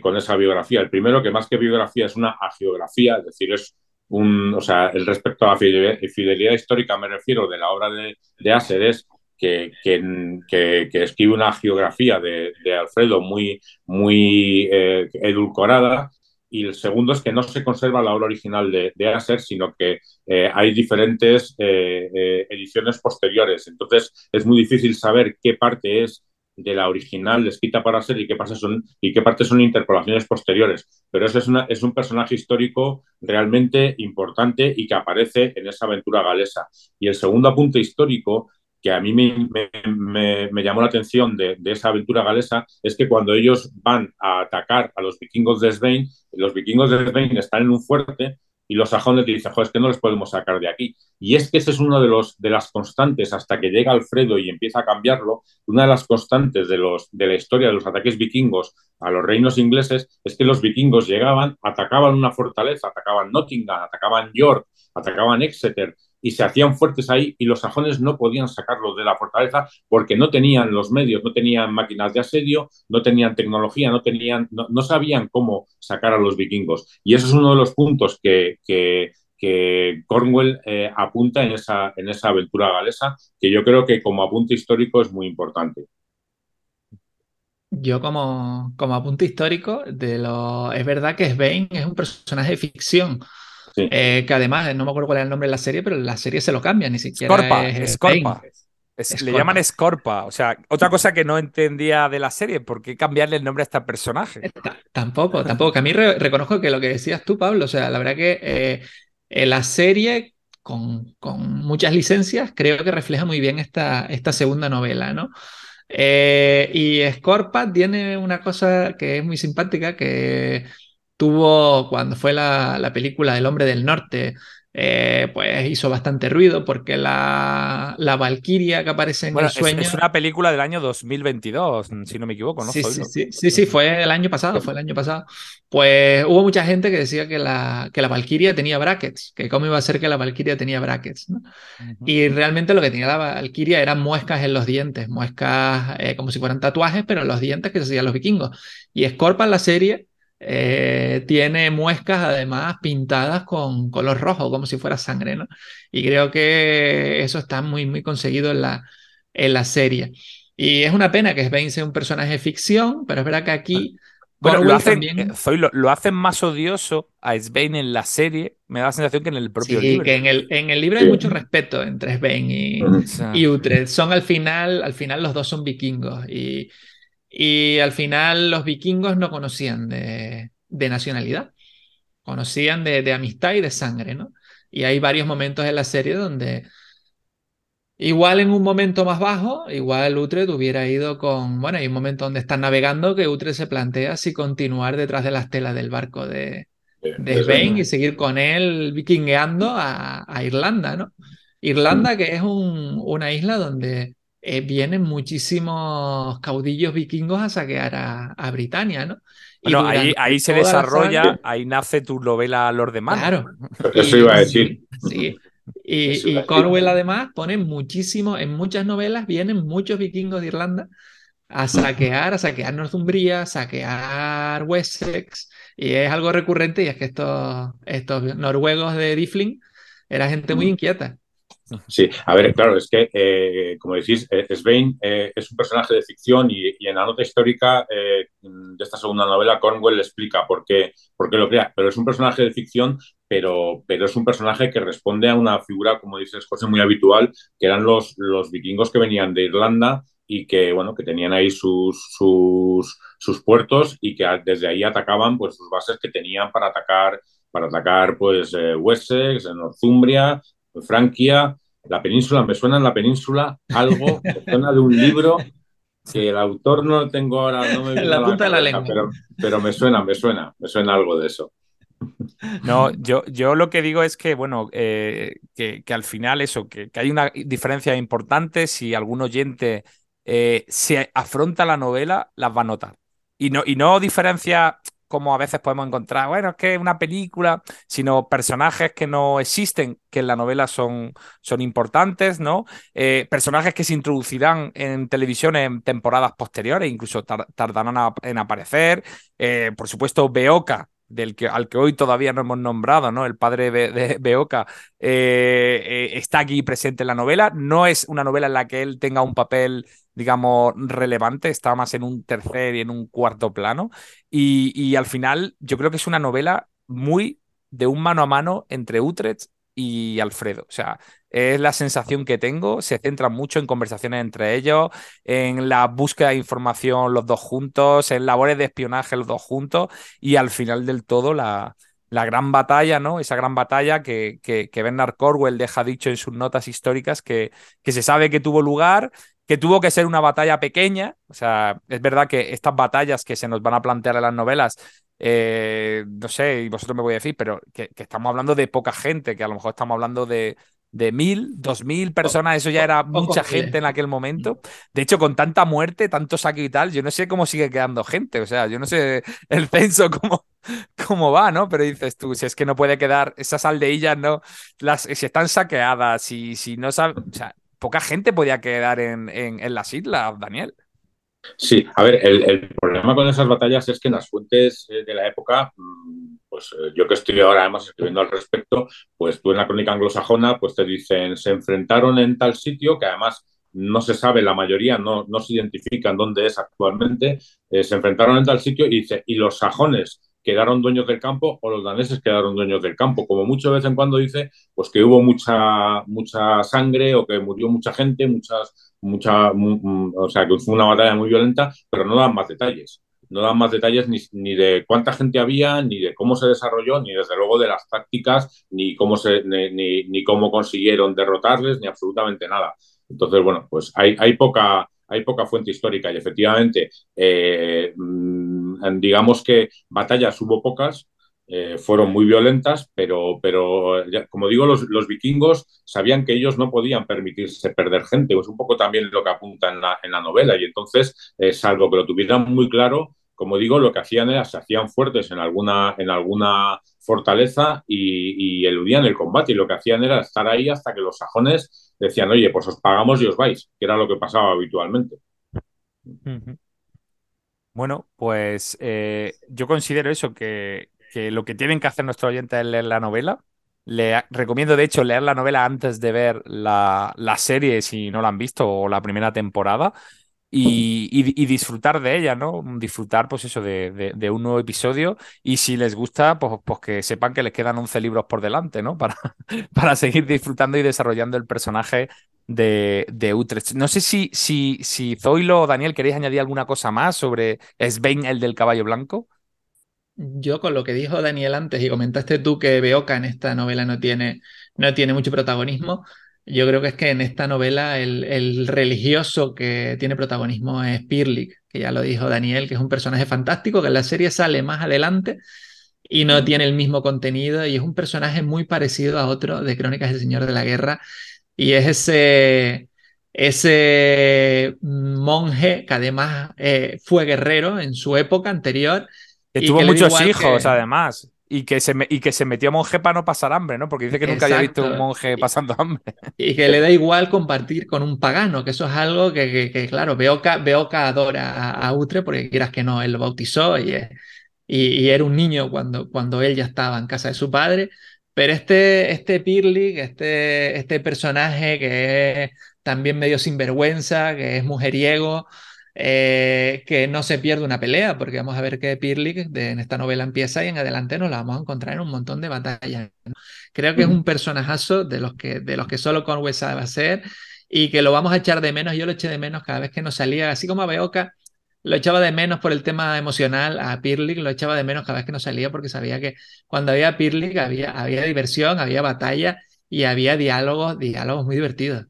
con esa biografía. El primero, que más que biografía es una agiografía, es decir, es un, o sea, el respecto a la fidelidad, histórica, me refiero de la obra de, de Aser, es que, escribe una geografía de, Alfredo muy, muy eh, edulcorada. Y el segundo es que no se conserva la obra original de, de Aser, sino que eh, hay diferentes eh, ediciones posteriores. Entonces es muy difícil saber qué parte es de la original escrita para ser y qué, pasa son, y qué partes son interpolaciones posteriores. Pero ese es, una, es un personaje histórico realmente importante y que aparece en esa aventura galesa. Y el segundo apunte histórico que a mí me, me, me, llamó la atención de, de, esa aventura galesa es que cuando ellos van a atacar a los vikingos de Svein, los vikingos de Svein están en un fuerte y los sajones dicen, joder, es que no les podemos sacar de aquí. Y es que ese es uno de, los, de las constantes, hasta que llega Alfredo y empieza a cambiarlo, una de las constantes de, los, de la historia de los ataques vikingos a los reinos ingleses es que los vikingos llegaban, atacaban una fortaleza, atacaban Nottingham, atacaban York, atacaban Exeter, y se hacían fuertes ahí y los sajones no podían sacarlos de la fortaleza porque no tenían los medios, no tenían máquinas de asedio, no tenían tecnología, no, tenían, no, sabían cómo sacar a los vikingos. Y eso es uno de los puntos que, que, Cornwell eh, apunta en esa, en esa aventura galesa, que yo creo que como apunte histórico es muy importante. Yo como, como apunte histórico, de lo, es verdad que Svein es un personaje de ficción. Eh, que además, no me acuerdo cuál es el nombre de la serie, pero la serie se lo cambia, ni siquiera. Scorpa, es le llaman Scorpa. O sea, otra cosa que no entendía de la serie, ¿por qué cambiarle el nombre a este personaje? tampoco, tampoco. Que a mí reconozco que lo que decías tú, Pablo, o sea, la verdad que eh, la serie, con, con, muchas licencias, creo que refleja muy bien esta, esta segunda novela, ¿no? Eh, y Scorpa tiene una cosa que es muy simpática, que tuvo cuando fue la, la película El hombre del norte, eh, pues hizo bastante ruido porque la, la Valquiria que aparece en el sueño. Es, una película del año 2022, si no me equivoco, ¿no? Sí, sí, sí, sí, fue el año pasado, fue el año pasado. Pues hubo mucha gente que decía que la, que la Valquiria tenía brackets, que cómo iba a ser que la Valquiria tenía brackets, ¿no? Y realmente lo que tenía la Valquiria eran muescas en los dientes, muescas eh, como si fueran tatuajes, pero en los dientes que se hacían los vikingos. Y Scorpa en la serie eh, tiene muescas además pintadas con color rojo, como si fuera sangre, ¿no? Y creo que eso está muy, muy conseguido en la, en la serie. Y es una pena que Svein sea un personaje de ficción, pero es verdad que aquí... Bueno, lo hacen, también... Eh, lo, hacen más odioso a Svein en la serie, me da la sensación que en el propio sí, libro. que en el, en el libro hay mucho respeto entre Svein y, y Utrecht. Son al final, al final los dos son vikingos y, y al final los vikingos no conocían de, nacionalidad, conocían de, amistad y de sangre, ¿no? Y hay varios momentos en la serie donde igual en un momento más bajo, igual Utrecht hubiera ido con, bueno, hay un momento donde están navegando que Utrecht se plantea si continuar detrás de las telas del barco de, de y seguir con él vikingueando a, Irlanda, ¿no? Irlanda, que es una isla donde eh, vienen muchísimos caudillos vikingos a saquear a, a Britania, ¿no? bueno, ahí, ahí se desarrolla, ahí nace tu novela Lord de Man. Claro. Eso iba a decir. Sí. Y, y Cornwell además pone muchísimo, en muchas novelas vienen muchos vikingos de Irlanda a saquear, a saquear Northumbria, a saquear Wessex, y es algo recurrente y es que estos, estos noruegos de Difling era gente muy inquieta. Sí, a ver, claro, es que, eh, como decís, eh, Svein eh, es un personaje de ficción y, en la nota histórica de esta segunda novela, Cornwell explica por qué, por qué lo crea, pero es un personaje de ficción, pero, pero es un personaje que responde a una figura, como dices, José, muy habitual, que eran los, los vikingos que venían de Irlanda y que, bueno, que tenían ahí sus, sus, sus puertos y que desde ahí atacaban pues, sus bases que tenían para atacar para atacar pues Wessex, Northumbria, Francia, la península, me suena en la península algo, me suena de un libro que el autor no tengo ahora, no me la punta de la lengua. Pero, pero, me suena, me suena, me suena algo de eso. No, yo, yo lo que digo es que, bueno, eh, que, que, al final eso, que, que, hay una diferencia importante si algún oyente eh, se afronta la novela, las va a notar. Y no, y no diferencia como a veces podemos encontrar, bueno, es que es una película, sino personajes que no existen, que en la novela son, son importantes, ¿no? Eh, personajes que se introducirán en televisión en temporadas posteriores, incluso tardarán en aparecer. Eh, por supuesto, Beoka, del que, al que hoy todavía no hemos nombrado, ¿no? El padre de, Beoka eh, está aquí presente en la novela. No es una novela en la que él tenga un papel digamos, relevante, está más en un tercer y en un cuarto plano. Y, y, al final yo creo que es una novela muy de un mano a mano entre Utrecht y Alfredo. O sea, es la sensación que tengo. Se centra mucho en conversaciones entre ellos, en la búsqueda de información los dos juntos, en labores de espionaje los dos juntos y al final del todo la, la gran batalla, ¿no? Esa gran batalla que, que, que Bernard Corwell deja dicho en sus notas históricas que, que se sabe que tuvo lugar que tuvo que ser una batalla pequeña. O sea, es verdad que estas batallas que se nos van a plantear en las novelas, eh, no sé, y vosotros me voy a decir, pero que, estamos hablando de poca gente, que a lo mejor estamos hablando de, de mil, dos mil personas, eso ya era mucha gente en aquel momento. De hecho, con tanta muerte, tanto saque y tal, yo no sé cómo sigue quedando gente, o sea, yo no sé el censo cómo, cómo va, ¿no? Pero dices tú, si es que no puede quedar, esas aldeillas, ¿no? Las, si están saqueadas, si, si no saben, o sea, poca gente podía quedar en, en, las islas, Daniel. Sí, a ver, el, problema con esas batallas es que en las fuentes eh, de la época, mm, pues eh, yo que estoy ahora además escribiendo al respecto, pues tú en la crónica anglosajona, pues te dicen, se enfrentaron en tal sitio, que además no se sabe, la mayoría no, no se identifican dónde es actualmente, eh, se enfrentaron en tal sitio y dice, y los sajones quedaron dueños del campo o los daneses quedaron dueños del campo. Como mucho de vez en cuando dice, pues que hubo mucha, mucha sangre o que murió mucha gente, muchas, mucha, o sea, que fue una batalla muy violenta, pero no dan más detalles. No dan más detalles ni, ni, de cuánta gente había, ni de cómo se desarrolló, ni desde luego de las tácticas, ni cómo, se, ni, ni cómo consiguieron derrotarles, ni absolutamente nada. Entonces, bueno, pues hay, hay poca, hay poca fuente histórica y efectivamente, eh, mm, digamos que batallas hubo pocas, eh, fueron muy violentas, pero, pero como digo, los, vikingos sabían que ellos no podían permitirse perder gente, es un poco también lo que apunta en la, en la novela, y entonces, eh, salvo que lo tuvieran muy claro, como digo, lo que hacían era, se hacían fuertes en alguna, en alguna fortaleza y, eludían el combate, y lo que hacían era estar ahí hasta que los sajones decían, oye, pues os pagamos y os vais, que era lo que pasaba habitualmente. Bueno, pues eh, yo considero eso, que, que, lo que tienen que hacer nuestros oyentes es leer la novela. Le recomiendo, de hecho, leer la novela antes de ver la, la serie si no la han visto o la primera temporada y, disfrutar de ella, ¿no? Disfrutar, pues eso, de, un nuevo episodio y si les gusta, pues, pues, que sepan que les quedan 11 libros por delante, ¿no? Para, para seguir disfrutando y desarrollando el personaje de, de Utrecht. No sé si, si, si Zoilo o Daniel queréis añadir alguna cosa más sobre Sven, el del caballo blanco. Yo con lo que dijo Daniel antes y comentaste tú que Beoka en esta novela no tiene, no tiene mucho protagonismo, yo creo que es que en esta novela el, religioso que tiene protagonismo es Pirlik, que ya lo dijo Daniel, que es un personaje fantástico, que en la serie sale más adelante y no tiene el mismo contenido y es un personaje muy parecido a otro de Crónicas del Señor de la Guerra y es ese, ese monje que además eh, fue guerrero en su época anterior. Que tuvo muchos hijos, además. Y que, se y que se metió monje para no pasar hambre, ¿no? Porque dice que nunca había visto un monje pasando hambre. Y que le da igual compartir con un pagano, que eso es algo que, que, claro, Beoka, Beoka adora a, Utre, porque quieras que no, él lo bautizó y, y, era un niño cuando, cuando él ya estaba en casa de su padre. Pero este, este Pirlig, este, este personaje que es también medio sinvergüenza, que es mujeriego, eh, que no se pierde una pelea, porque vamos a ver que Pirlik en esta novela empieza y en adelante nos la vamos a encontrar en un montón de batallas. Creo que es un personajazo de los que, de los que solo Conway sabe hacer y que lo vamos a echar de menos. Yo lo eché de menos cada vez que nos salía, así como a Beoka. Lo echaba de menos por el tema emocional a Pirlik, lo echaba de menos cada vez que no salía porque sabía que cuando había Pirlik había, había diversión, había batalla y había diálogos, diálogos muy divertidos.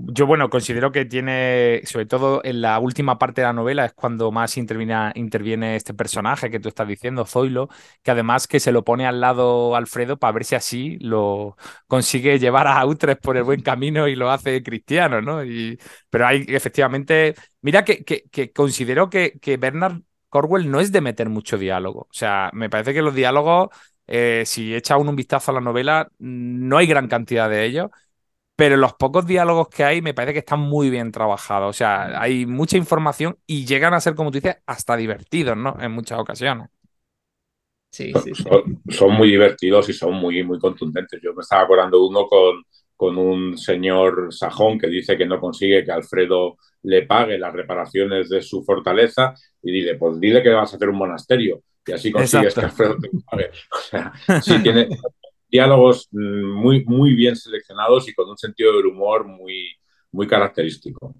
Yo, bueno, considero que tiene, sobre todo en la última parte de la novela, es cuando más interviene, este personaje que tú estás diciendo, Zoilo, que además que se lo pone al lado Alfredo para ver si así lo consigue llevar a Utrecht por el buen camino y lo hace cristiano, ¿no? Y, pero hay efectivamente, mira que, que, considero que, que Bernard Corwell no es de meter mucho diálogo. O sea, me parece que los diálogos, eh, si echa uno un vistazo a la novela, no hay gran cantidad de ellos pero los pocos diálogos que hay me parece que están muy bien trabajados. O sea, hay mucha información y llegan a ser, como tú dices, hasta divertidos, ¿no? En muchas ocasiones. Sí, sí, Son, muy divertidos y son muy, muy contundentes. Yo me estaba acordando uno con, con un señor sajón que dice que no consigue que Alfredo le pague las reparaciones de su fortaleza y dile, pues dile que vas a hacer un monasterio y así consigues que Alfredo te pague. O sea, sí tiene, diálogos mm, muy, muy bien seleccionados y con un sentido del humor muy, muy característico.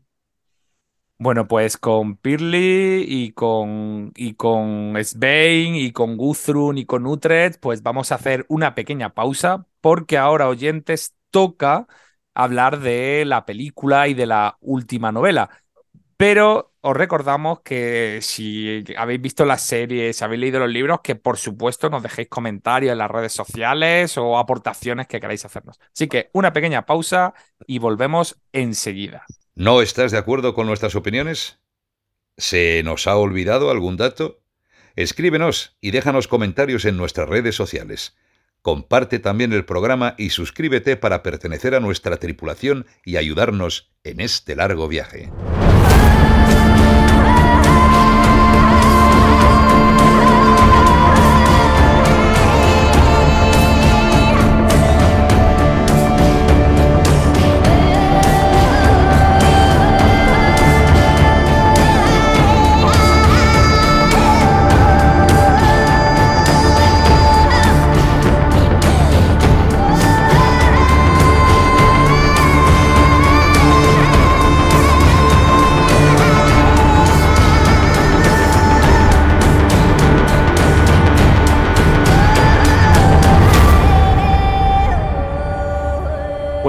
Bueno, pues con Pirli y con, y con Svein y con Guthrun y con Utrecht, pues vamos a hacer una pequeña pausa porque ahora, oyentes, toca hablar de la película y de la última novela. Pero os recordamos que si habéis visto las series, habéis leído los libros, que por supuesto nos dejéis comentarios en las redes sociales o aportaciones que queráis hacernos. Así que una pequeña pausa y volvemos enseguida. ¿No estás de acuerdo con nuestras opiniones? ¿Se nos ha olvidado algún dato? Escríbenos y déjanos comentarios en nuestras redes sociales. Comparte también el programa y suscríbete para pertenecer a nuestra tripulación y ayudarnos en este largo viaje.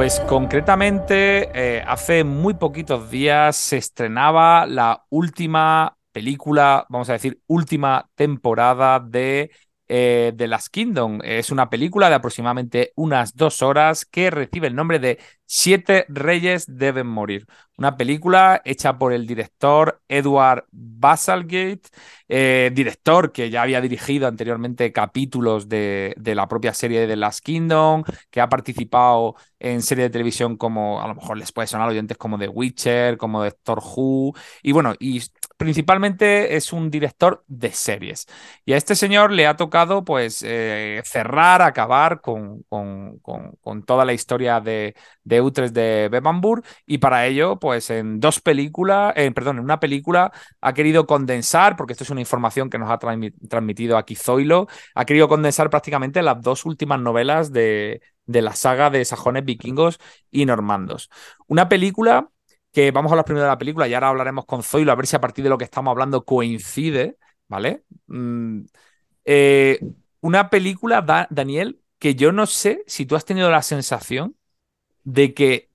Pues concretamente, eh, hace muy poquitos días se estrenaba la última película, vamos a decir, última temporada de eh, The Last Kingdom. Es una película de aproximadamente unas dos horas que recibe el nombre de Siete Reyes deben morir. Una película hecha por el director Edward Basalgate, eh, director que ya había dirigido anteriormente capítulos de, la propia serie de The Last Kingdom, que ha participado en series de televisión como, a lo mejor les puede sonar oyentes como The Witcher, como Doctor Who, y bueno, y principalmente es un director de series. Y a este señor le ha tocado pues eh, cerrar, acabar con, con, toda la historia de, de Utrecht de Bebambur y para ello pues en dos películas, eh, perdón, en una película ha querido condensar, porque esto es una información que nos ha transmitido aquí Zoilo, ha querido condensar prácticamente las dos últimas novelas de, de la saga de sajones vikingos y normandos. Una película que vamos a hablar primero de la película y ahora hablaremos con Zoilo a ver si a partir de lo que estamos hablando coincide, ¿vale? Mm, eh, una película, Daniel, que yo no sé si tú has tenido la sensación de que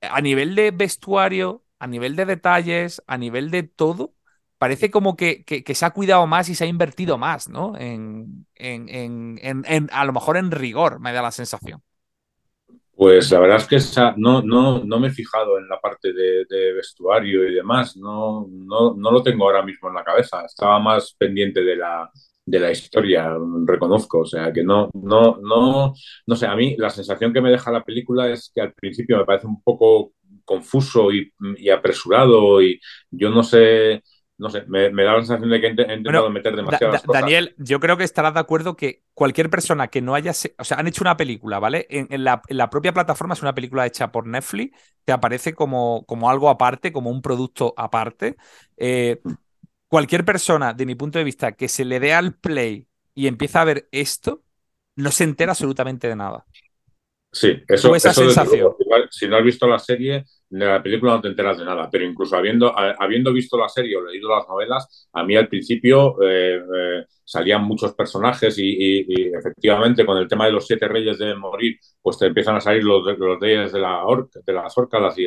a nivel de vestuario, a nivel de detalles, a nivel de todo, parece como que, que, se ha cuidado más y se ha invertido más, ¿no? En, en, en, a lo mejor en rigor, me da la sensación. Pues la verdad es que esa, no, no, no me he fijado en la parte de, vestuario y demás, no, no, no, lo tengo ahora mismo en la cabeza, estaba más pendiente de la, de la historia, reconozco, o sea que no, no, no, no sé, a mí la sensación que me deja la película es que al principio me parece un poco confuso y, y apresurado y yo no sé, no sé, me, da la sensación de que he intentado meter demasiadas cosas. Daniel, yo creo que estarás de acuerdo que cualquier persona que no haya. O sea, han hecho una película, ¿vale? En, la, propia plataforma es una película hecha por Netflix, te aparece como, como algo aparte, como un producto aparte. Eh, cualquier persona, de mi punto de vista, que se le dé al play y empieza a ver esto, no se entera absolutamente de nada. Sí, eso, esa sensación. si no has visto la serie, de la película no te enteras de nada, pero incluso habiendo, habiendo visto la serie o leído las novelas, a mí al principio eh, eh, salían muchos personajes y, efectivamente con el tema de los siete reyes de morir, pues te empiezan a salir los, los reyes de, la de las Orcas y,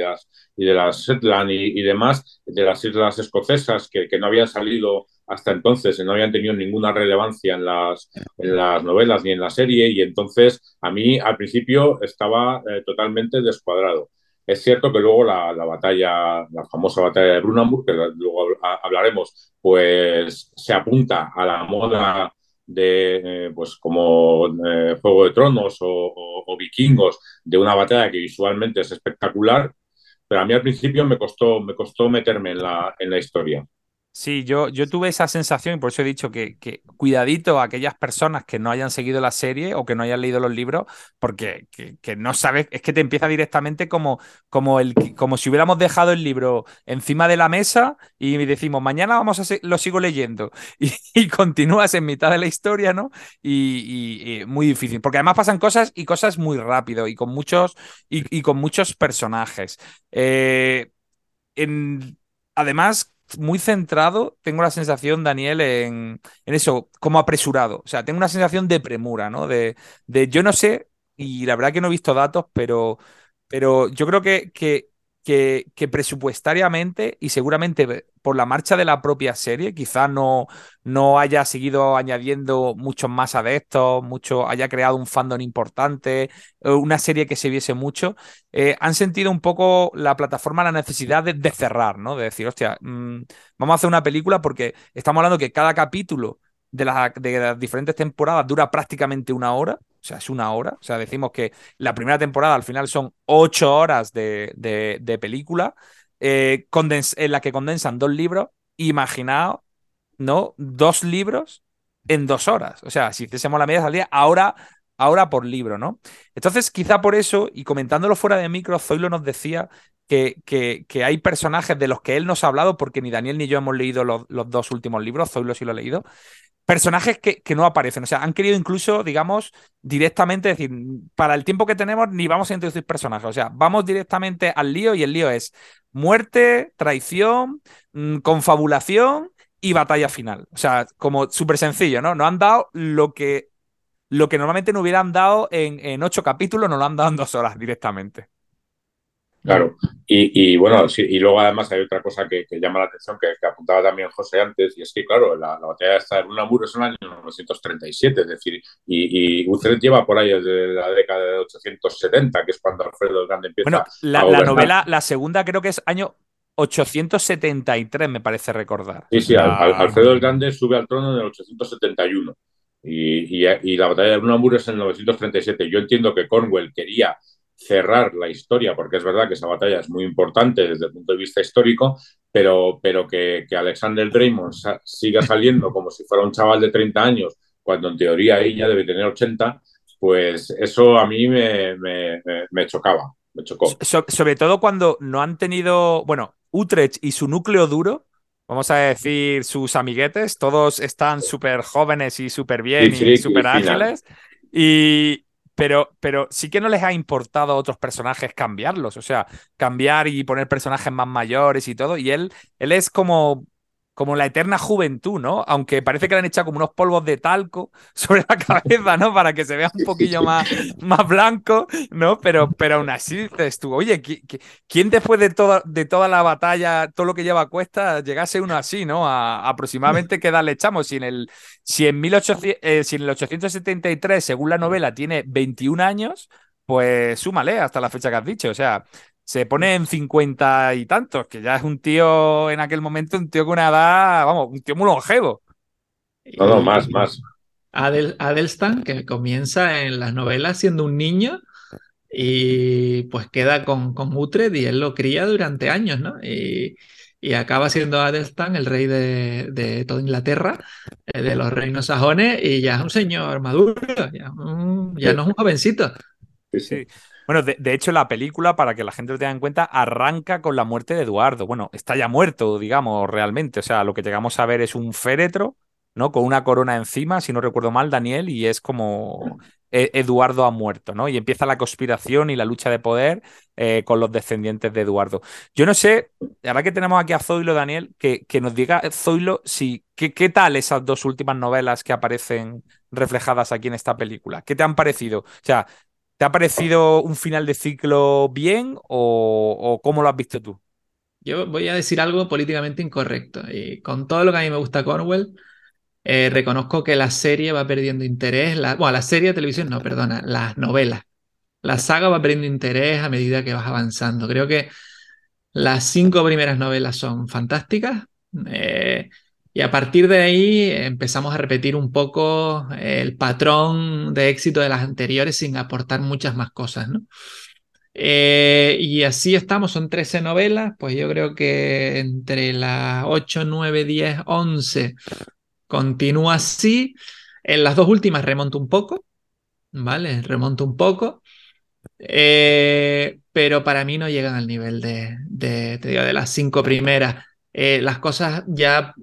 y de las Shetland y, demás, de las islas escocesas que, que no habían salido hasta entonces no habían tenido ninguna relevancia en las, en las novelas ni en la serie y entonces a mí al principio estaba eh, totalmente descuadrado. Es cierto que luego la, la, batalla, la famosa batalla de Brunanburg, que luego hablaremos, pues se apunta a la moda de, eh, pues como eh, Juego de Tronos o, o, Vikingos, de una batalla que visualmente es espectacular, pero a mí al principio me costó, me costó meterme en la, en la historia. Sí, yo, yo tuve esa sensación y por eso he dicho que, que, cuidadito a aquellas personas que no hayan seguido la serie o que no hayan leído los libros, porque que, no sabes, es que te empieza directamente como, como, el, como si hubiéramos dejado el libro encima de la mesa y decimos, mañana vamos a lo sigo leyendo y, continúas en mitad de la historia, ¿no? Y, muy difícil, porque además pasan cosas y cosas muy rápido y con muchos, y, con muchos personajes. Eh, en, además, muy centrado, tengo la sensación, Daniel, en, en, eso, como apresurado. O sea, tengo una sensación de premura, ¿no? De, de yo no sé, y la verdad que no he visto datos, pero, pero yo creo que, que que, presupuestariamente y seguramente por la marcha de la propia serie, quizás no, no haya seguido añadiendo muchos más adeptos, mucho, haya creado un fandom importante, eh, una serie que se viese mucho, eh, han sentido un poco la plataforma la necesidad de, cerrar, ¿no? De decir, hostia, mm, vamos a hacer una película porque estamos hablando que cada capítulo de las, de las diferentes temporadas dura prácticamente una hora. O sea, es una hora. O sea, decimos que la primera temporada al final son ocho horas de, de, película eh, en la que condensan dos libros. Imaginaos, ¿no? Dos libros en dos horas. O sea, si hiciésemos la media al día, ahora, ahora por libro, ¿no? Entonces, quizá por eso, y comentándolo fuera de micro, Zoilo nos decía que, que, que, hay personajes de los que él nos ha hablado, porque ni Daniel ni yo hemos leído los, los dos últimos libros, Zoilo sí lo ha leído, personajes que, que, no aparecen. O sea, han querido incluso, digamos, directamente decir, para el tiempo que tenemos, ni vamos a introducir personajes. O sea, vamos directamente al lío y el lío es muerte, traición, mm, confabulación y batalla final. O sea, como súper sencillo, ¿no? Nos han dado lo que, lo que normalmente no hubieran dado en, en ocho capítulos, nos lo han dado en dos horas directamente. Claro, y, bueno, y luego además hay otra cosa que, llama la atención, que, apuntaba también José antes, y es que, claro, la, batalla de Brunamur es en el año 1937, es decir, y, y lleva por ahí desde la década de 870, que es cuando Alfredo el Grande empieza bueno, la, la novela, la segunda creo que es año 873, me parece recordar. Sí, sí, Alfredo el Grande sube al trono en el 871. Y, y, la batalla de Brunamur es en 1937. Yo entiendo que Cornwell quería cerrar la historia, porque es verdad que esa batalla es muy importante desde el punto de vista histórico, pero, pero que, que Alexander Draymond siga saliendo como si fuera un chaval de 30 años, cuando en teoría ella debe tener 80, pues eso a mí me, me, chocaba, me chocó. sobre todo cuando no han tenido, bueno, Utrecht y su núcleo duro, vamos a decir sus amiguetes, todos están súper jóvenes y súper bien y súper ágiles. Y, pero, pero sí que no les ha importado a otros personajes cambiarlos, o sea, cambiar y poner personajes más mayores y todo. Y él, él es como como la eterna juventud, ¿no? Aunque parece que le han echado como unos polvos de talco sobre la cabeza, ¿no? Para que se vea un poquillo más, más blanco, ¿no? Pero, pero aún así estuvo, oye, ¿quién después de toda, de toda la batalla, todo lo que lleva a cuesta, llegase uno así, ¿no? A, aproximadamente qué edad le echamos. Si en el, si en, 1800, eh, si en el 873, según la novela, tiene 21 años, pues súmale hasta la fecha que has dicho. O sea, se pone en cincuenta y tantos, que ya es un tío en aquel momento, un tío con una edad, vamos, un tío muy longevo. No, no, más, más. Adel, Adelstan, que comienza en las novelas siendo un niño y pues queda con, con Utrecht y él lo cría durante años, ¿no? Y, acaba siendo Adelstan el rey de, toda Inglaterra, eh, de los reinos sajones, y ya es un señor maduro, ya, ya no es un jovencito. Sí, sí. Bueno, de, hecho, la película, para que la gente lo tenga en cuenta, arranca con la muerte de Eduardo. Bueno, está ya muerto, digamos, realmente. O sea, lo que llegamos a ver es un féretro, ¿no? Con una corona encima, si no recuerdo mal, Daniel, y es como e-, Eduardo ha muerto, ¿no? Y empieza la conspiración y la lucha de poder eh, con los descendientes de Eduardo. Yo no sé, ahora que tenemos aquí a Zoilo, Daniel, que, que nos diga, Zoilo, si, ¿qué, ¿qué tal esas dos últimas novelas que aparecen reflejadas aquí en esta película? ¿Qué te han parecido? O sea, ¿te ha parecido un final de ciclo bien o, cómo lo has visto tú? Yo voy a decir algo políticamente incorrecto. Y con todo lo que a mí me gusta Cornwell, eh, reconozco que la serie va perdiendo interés. Bueno, la serie de televisión no, perdona, las novelas. La saga va perdiendo interés a medida que vas avanzando. Creo que las cinco primeras novelas son fantásticas. Eh, y a partir de ahí empezamos a repetir un poco el patrón de éxito de las anteriores sin aportar muchas más cosas, ¿no? Eh, y así estamos, son 13 novelas, pues yo creo que entre las 8, 9, 10, 11 continúa así. En las dos últimas remonto un poco, ¿vale? Remonto un poco. Eh, pero para mí no llegan al nivel de, de, de las cinco primeras. Eh, las cosas ya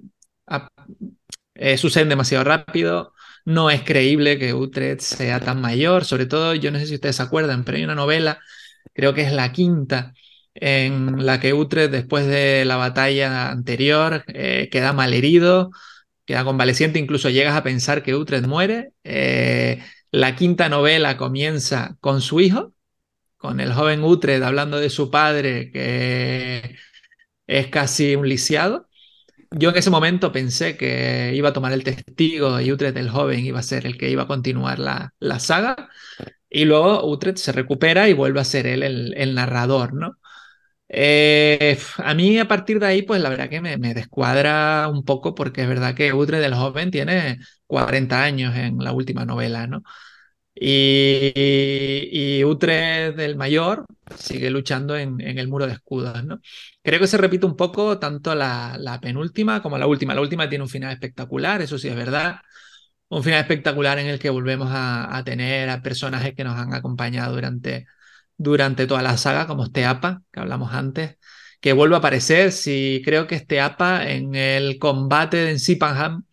eh, suceden demasiado rápido. No es creíble que Utrecht sea tan mayor. Sobre todo, yo no sé si ustedes se acuerdan, pero hay una novela, creo que es la quinta, en la que Utrecht, después de la batalla anterior, queda malherido queda convaleciente, incluso llegas a pensar que Utrecht muere. Eh, la quinta novela comienza con su hijo, con el joven Utrecht hablando de su padre, que es casi un lisiado. Yo en ese momento pensé que iba a tomar el testigo y Utrecht, el joven, iba a ser el que iba a continuar la, la saga. Y luego Utrecht se recupera y vuelve a ser él el, el narrador, ¿no? Eh, a mí a partir de ahí, pues la verdad que me, descuadra un poco porque es verdad que Utre del joven tiene 40 años en la última novela, ¿no? Y, y, Utre del mayor sigue luchando en, el muro de escudos, ¿no? Creo que se repite un poco tanto la, penúltima como la última. La última tiene un final espectacular, eso sí es verdad. Un final espectacular en el que volvemos a, tener a personajes que nos han acompañado durante durante toda la saga, como este APA que hablamos antes, que vuelve a aparecer, si creo que este APA en el combate de Sipanham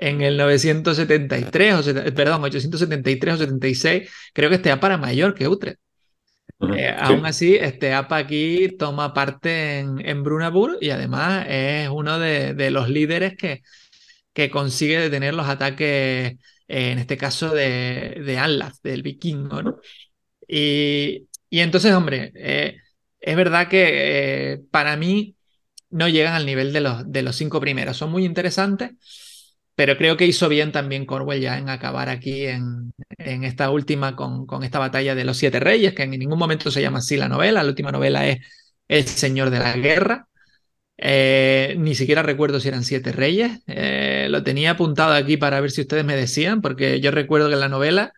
en el 973, o perdón, 873 o 76, creo que este APA era mayor que Utrecht. Eh, aún así, este APA aquí toma parte en, en Brunabur y además es uno de, los líderes que, que consigue detener los ataques, en este caso de, de Anlaf, del vikingo, ¿no? Y, y entonces, hombre, eh, es verdad que eh, para mí no llegan al nivel de los, de los cinco primeros. Son muy interesantes, pero creo que hizo bien también Corwell ya en acabar aquí en, en esta última con, con, esta batalla de los siete reyes, que en ningún momento se llama así la novela. La última novela es El Señor de la Guerra. Eh, ni siquiera recuerdo si eran siete reyes. lo tenía apuntado aquí para ver si ustedes me decían, porque yo recuerdo que en la novela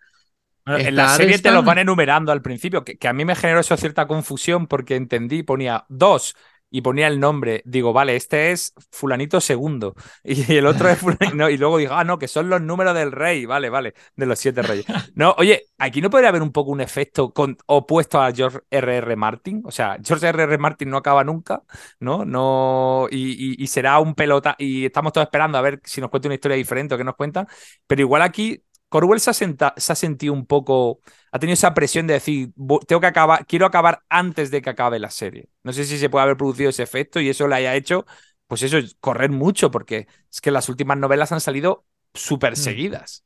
en la serie te los van enumerando al principio, que, a mí me generó eso cierta confusión porque entendí, ponía dos y ponía el nombre. Digo, vale, este es fulanito segundo y el otro es fulanito. y luego digo, ah, no, que son los números del rey, vale, vale, de los siete reyes. No, oye, aquí no podría haber un poco un efecto opuesto a George R.R. R. Martin. O sea, George R.R. R. Martin no acaba nunca, ¿no? no y, y será un pelota. Y estamos todos esperando a ver si nos cuenta una historia diferente o qué nos cuentan. Pero igual aquí Corwell se ha, sentido un poco, ha tenido esa presión de decir, tengo que acabar, quiero acabar antes de que acabe la serie. No sé si se puede haber producido ese efecto y eso le haya hecho, pues eso, correr mucho, porque es que las últimas novelas han salido súper mm. seguidas.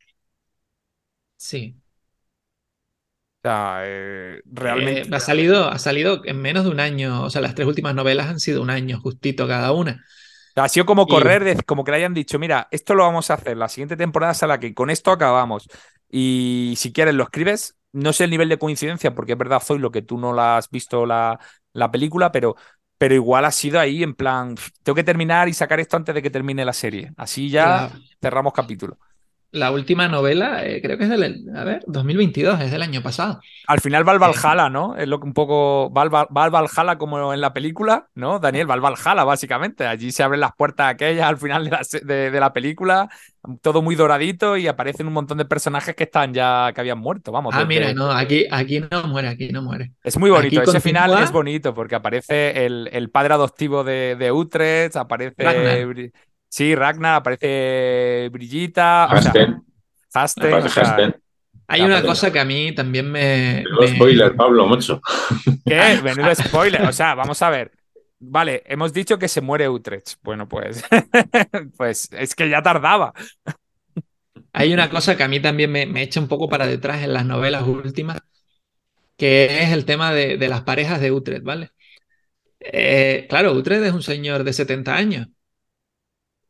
Sí. O sea, eh, realmente. Eh, ha, salido, ha salido en menos de un año, o sea, las tres últimas novelas han sido un año justito cada una. Ha sido como correr, como que le hayan dicho, mira, esto lo vamos a hacer, la siguiente temporada es la que con esto acabamos. Y si quieres lo escribes, no sé el nivel de coincidencia, porque es verdad, soy lo que tú no la has visto la, la película, pero, pero igual ha sido ahí en plan, tengo que terminar y sacar esto antes de que termine la serie. Así ya cerramos capítulo. La última novela, eh, creo que es del, a ver, 2022, es del año pasado. Al final va al Valhalla, ¿no? Es lo que un poco, va al, Valhalla como en la película, ¿no? Daniel, va al Valhalla, básicamente. Allí se abren las puertas aquellas al final de la, de, la película, todo muy doradito y aparecen un montón de personajes que están ya, que habían muerto, vamos. Ah, mira, no, aquí, aquí no muere, aquí no muere. Es muy bonito, ese final es bonito porque aparece el, el padre adoptivo de, de Utrecht, aparece... Sí, Ragnar, aparece Brillita. Hasten. Hasten. Hay una cosa que a mí también me. me... spoiler, Pablo, mucho. ¿Qué? Menudo spoiler. O sea, vamos a ver. Vale, hemos dicho que se muere Utrecht. Bueno, pues. pues es que ya tardaba. Hay una cosa que a mí también me, echa un poco para detrás en las novelas últimas, que es el tema de, las parejas de Utrecht, ¿vale? Eh, claro, Utrecht es un señor de 70 años.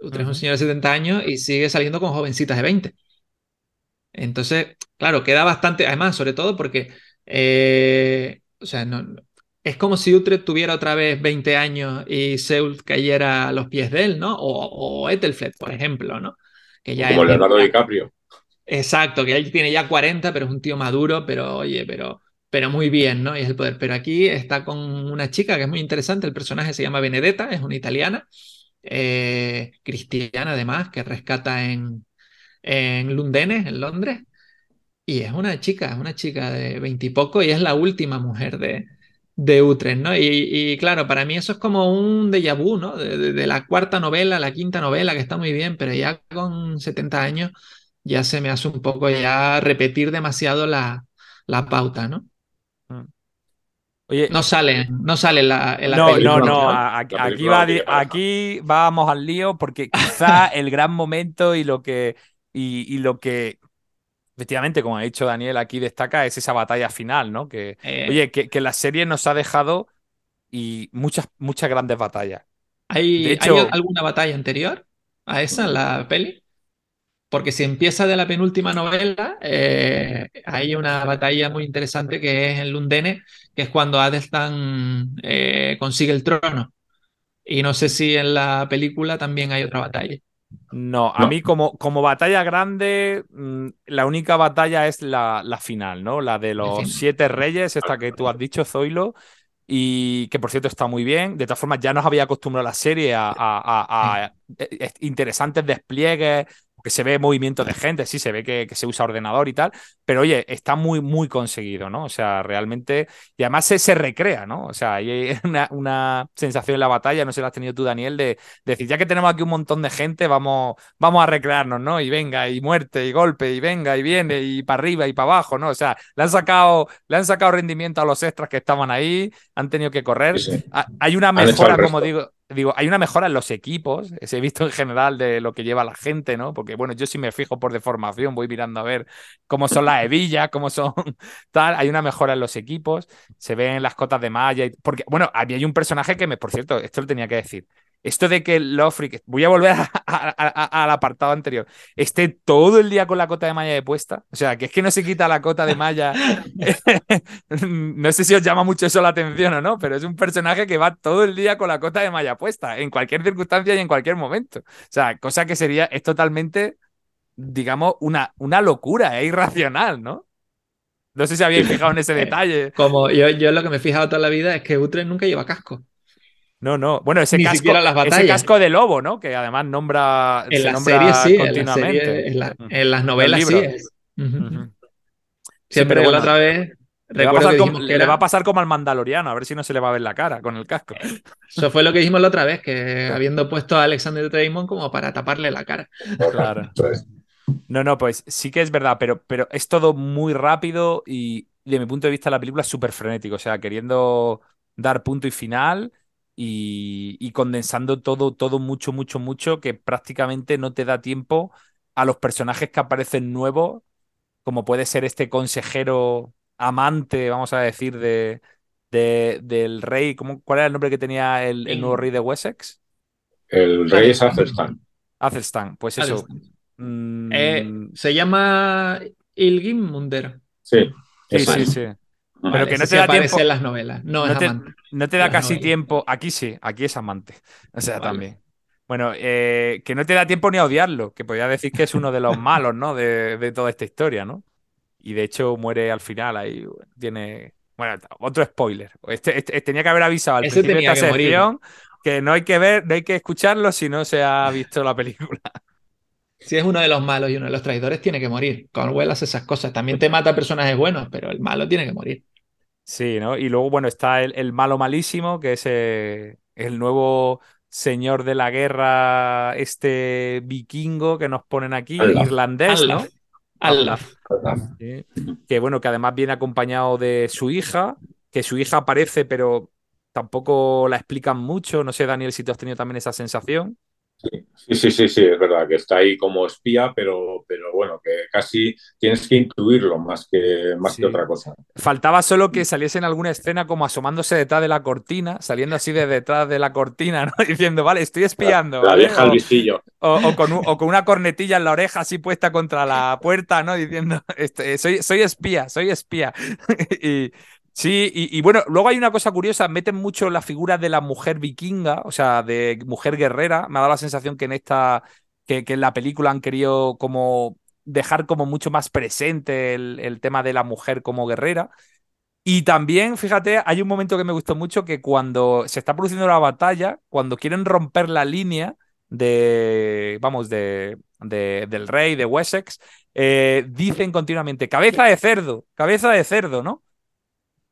Utrecht es un señor de 70 años y sigue saliendo con jovencitas de 20. Entonces, claro, queda bastante, además, sobre todo porque, eh, o sea, no, es como si Utrecht tuviera otra vez 20 años y Seul cayera a los pies de él, ¿no? O, o por ejemplo, ¿no? Que ya como Leonardo DiCaprio. Exacto, que él tiene ya 40, pero es un tío maduro, pero oye, pero, pero muy bien, ¿no? Y es el poder. Pero aquí está con una chica que es muy interesante, el personaje se llama Benedetta, es una italiana, eh, cristiana además, que rescata en, en Lundenes, en Londres. Y es una chica, es una chica de veintipoco y, es la última mujer de, de Utrecht, ¿no? Y, claro, para mí eso es como un déjà vu, ¿no? De, la cuarta novela, la quinta novela, que está muy bien, pero ya con 70 años ya se me hace un poco ya repetir demasiado la, la pauta, ¿no? Oye, no sale, no sale la, en la no, No, no, aquí, va, aquí vamos al lío porque quizá el gran momento y lo que y, lo que, efectivamente, como ha dicho Daniel, aquí destaca es esa batalla final, ¿no? Que, eh. oye, que, la serie nos ha dejado y muchas, muchas grandes batallas. ¿Hay, ¿Hay alguna batalla anterior a esa en la peli? Porque si empieza de la penúltima novela, eh, hay una batalla muy interesante que es en Lundene, que es cuando Adelstan eh, consigue el trono. Y no sé si en la película también hay otra batalla. No, a mí como, como batalla grande, mm, la única batalla es la, la final, ¿no? La de los siete reyes, esta que tú has dicho, Zoilo, y que por cierto está muy bien. De todas formas, ya nos había acostumbrado la serie a, a eh, interesantes despliegues que se ve movimiento de gente, sí, se ve que, se usa ordenador y tal, pero oye, está muy, muy conseguido, ¿no? O sea, realmente, y además se, se recrea, ¿no? O sea, hay una, una, sensación en la batalla, no sé la has tenido tú, Daniel, de, decir, ya que tenemos aquí un montón de gente, vamos, vamos a recrearnos, ¿no? Y venga, y muerte, y golpe, y venga, y viene, y para arriba, y para abajo, ¿no? O sea, le han sacado, le han sacado rendimiento a los extras que estaban ahí, han tenido que correr. Hay una mejora, como digo, digo, hay una mejora en los equipos, he visto en general de lo que lleva la gente, ¿no? Porque, bueno, yo sí me fijo por deformación, voy mirando a ver cómo son las hebillas, cómo son tal, hay una mejora en los equipos, se ven las cotas de malla, porque, bueno, había un personaje que me, por cierto, esto lo tenía que decir, esto de que Lofric, voy a volver al apartado anterior, esté todo el día con la cota de malla de puesta, o sea, que es que no se quita la cota de malla, no sé si os llama mucho eso la atención o no, pero es un personaje que va todo el día con la cota de malla puesta, en cualquier circunstancia y en cualquier momento. O sea, cosa que sería, es totalmente, digamos, una, una locura, es irracional, ¿no? No sé si habéis fijado en ese eh, detalle. Como yo, yo lo que me he fijado toda la vida es que Utrecht nunca lleva casco. No, no. Bueno, ese, casco, ese casco de lobo, ¿no? Que además nombra. En la serie sí, continuamente. En, en, las novelas sí. Siempre la otra vez. Le va, a pasar como al Mandaloriano, a ver si no se le va a ver la cara con el casco. Eso fue lo que dijimos la otra vez, que habiendo puesto a Alexander Draymond como para taparle la cara. Claro. No, no, pues sí que es verdad, pero, pero es todo muy rápido y de mi punto de vista la película es súper frenético, o sea, queriendo dar punto y final y, condensando todo, todo mucho, mucho, mucho, que prácticamente no te da tiempo a los personajes que aparecen nuevos, como puede ser este consejero amante, vamos a decir, de, del rey. ¿cómo, ¿Cuál era el nombre que tenía el, nuevo rey de Wessex? El rey es Athelstan. Athelstan, pues eso. Mm, eh, se llama Ilgimmunder. Sí, sí, sí, sí. Pero que no te da tiempo. en las novelas, no, es te, amante. No te da casi tiempo. Aquí sí, aquí es amante. O sea, también. Bueno, eh, que no te da tiempo ni a odiarlo, que podría decir que es uno de los malos, ¿no? De, toda esta historia, ¿no? Y de hecho muere al final, ahí tiene... Bueno, otro spoiler. Este, este tenía que haber avisado al principio de esta sección que no hay que ver, no hay que escucharlo si no se ha visto la película. Si es uno de los malos y uno de los traidores, tiene que morir. Cornwell hace esas cosas. También te mata personajes buenos, pero el malo tiene que morir. Sí, ¿no? Y luego, bueno, está el, malo malísimo, que es eh, el nuevo señor de la guerra, este vikingo que nos ponen aquí, irlandés, ¿no? Alaf. Que bueno, que además viene acompañado de su hija, que su hija aparece, pero tampoco la explican mucho. No sé, Daniel, si tú has tenido también esa sensación. Sí, sí, sí, sí, es verdad que está ahí como espía, pero, pero bueno, que casi tienes que incluirlo más que, más que otra cosa. Faltaba solo que saliese en alguna escena como asomándose detrás de la cortina, saliendo así de detrás de la cortina, ¿no? Diciendo, vale, estoy espiando. La, vieja al visillo. O, con o, con una cornetilla en la oreja así puesta contra la puerta, ¿no? Diciendo, este, soy, soy espía, soy espía. y, Sí, y, bueno, luego hay una cosa curiosa, meten mucho la figura de la mujer vikinga, o sea, de mujer guerrera. Me ha dado la sensación que en esta, que, en la película han querido como dejar como mucho más presente el, tema de la mujer como guerrera. Y también, fíjate, hay un momento que me gustó mucho que cuando se está produciendo la batalla, cuando quieren romper la línea de, vamos, de, del rey de Wessex, eh, dicen continuamente, cabeza de cerdo, cabeza de cerdo, ¿no?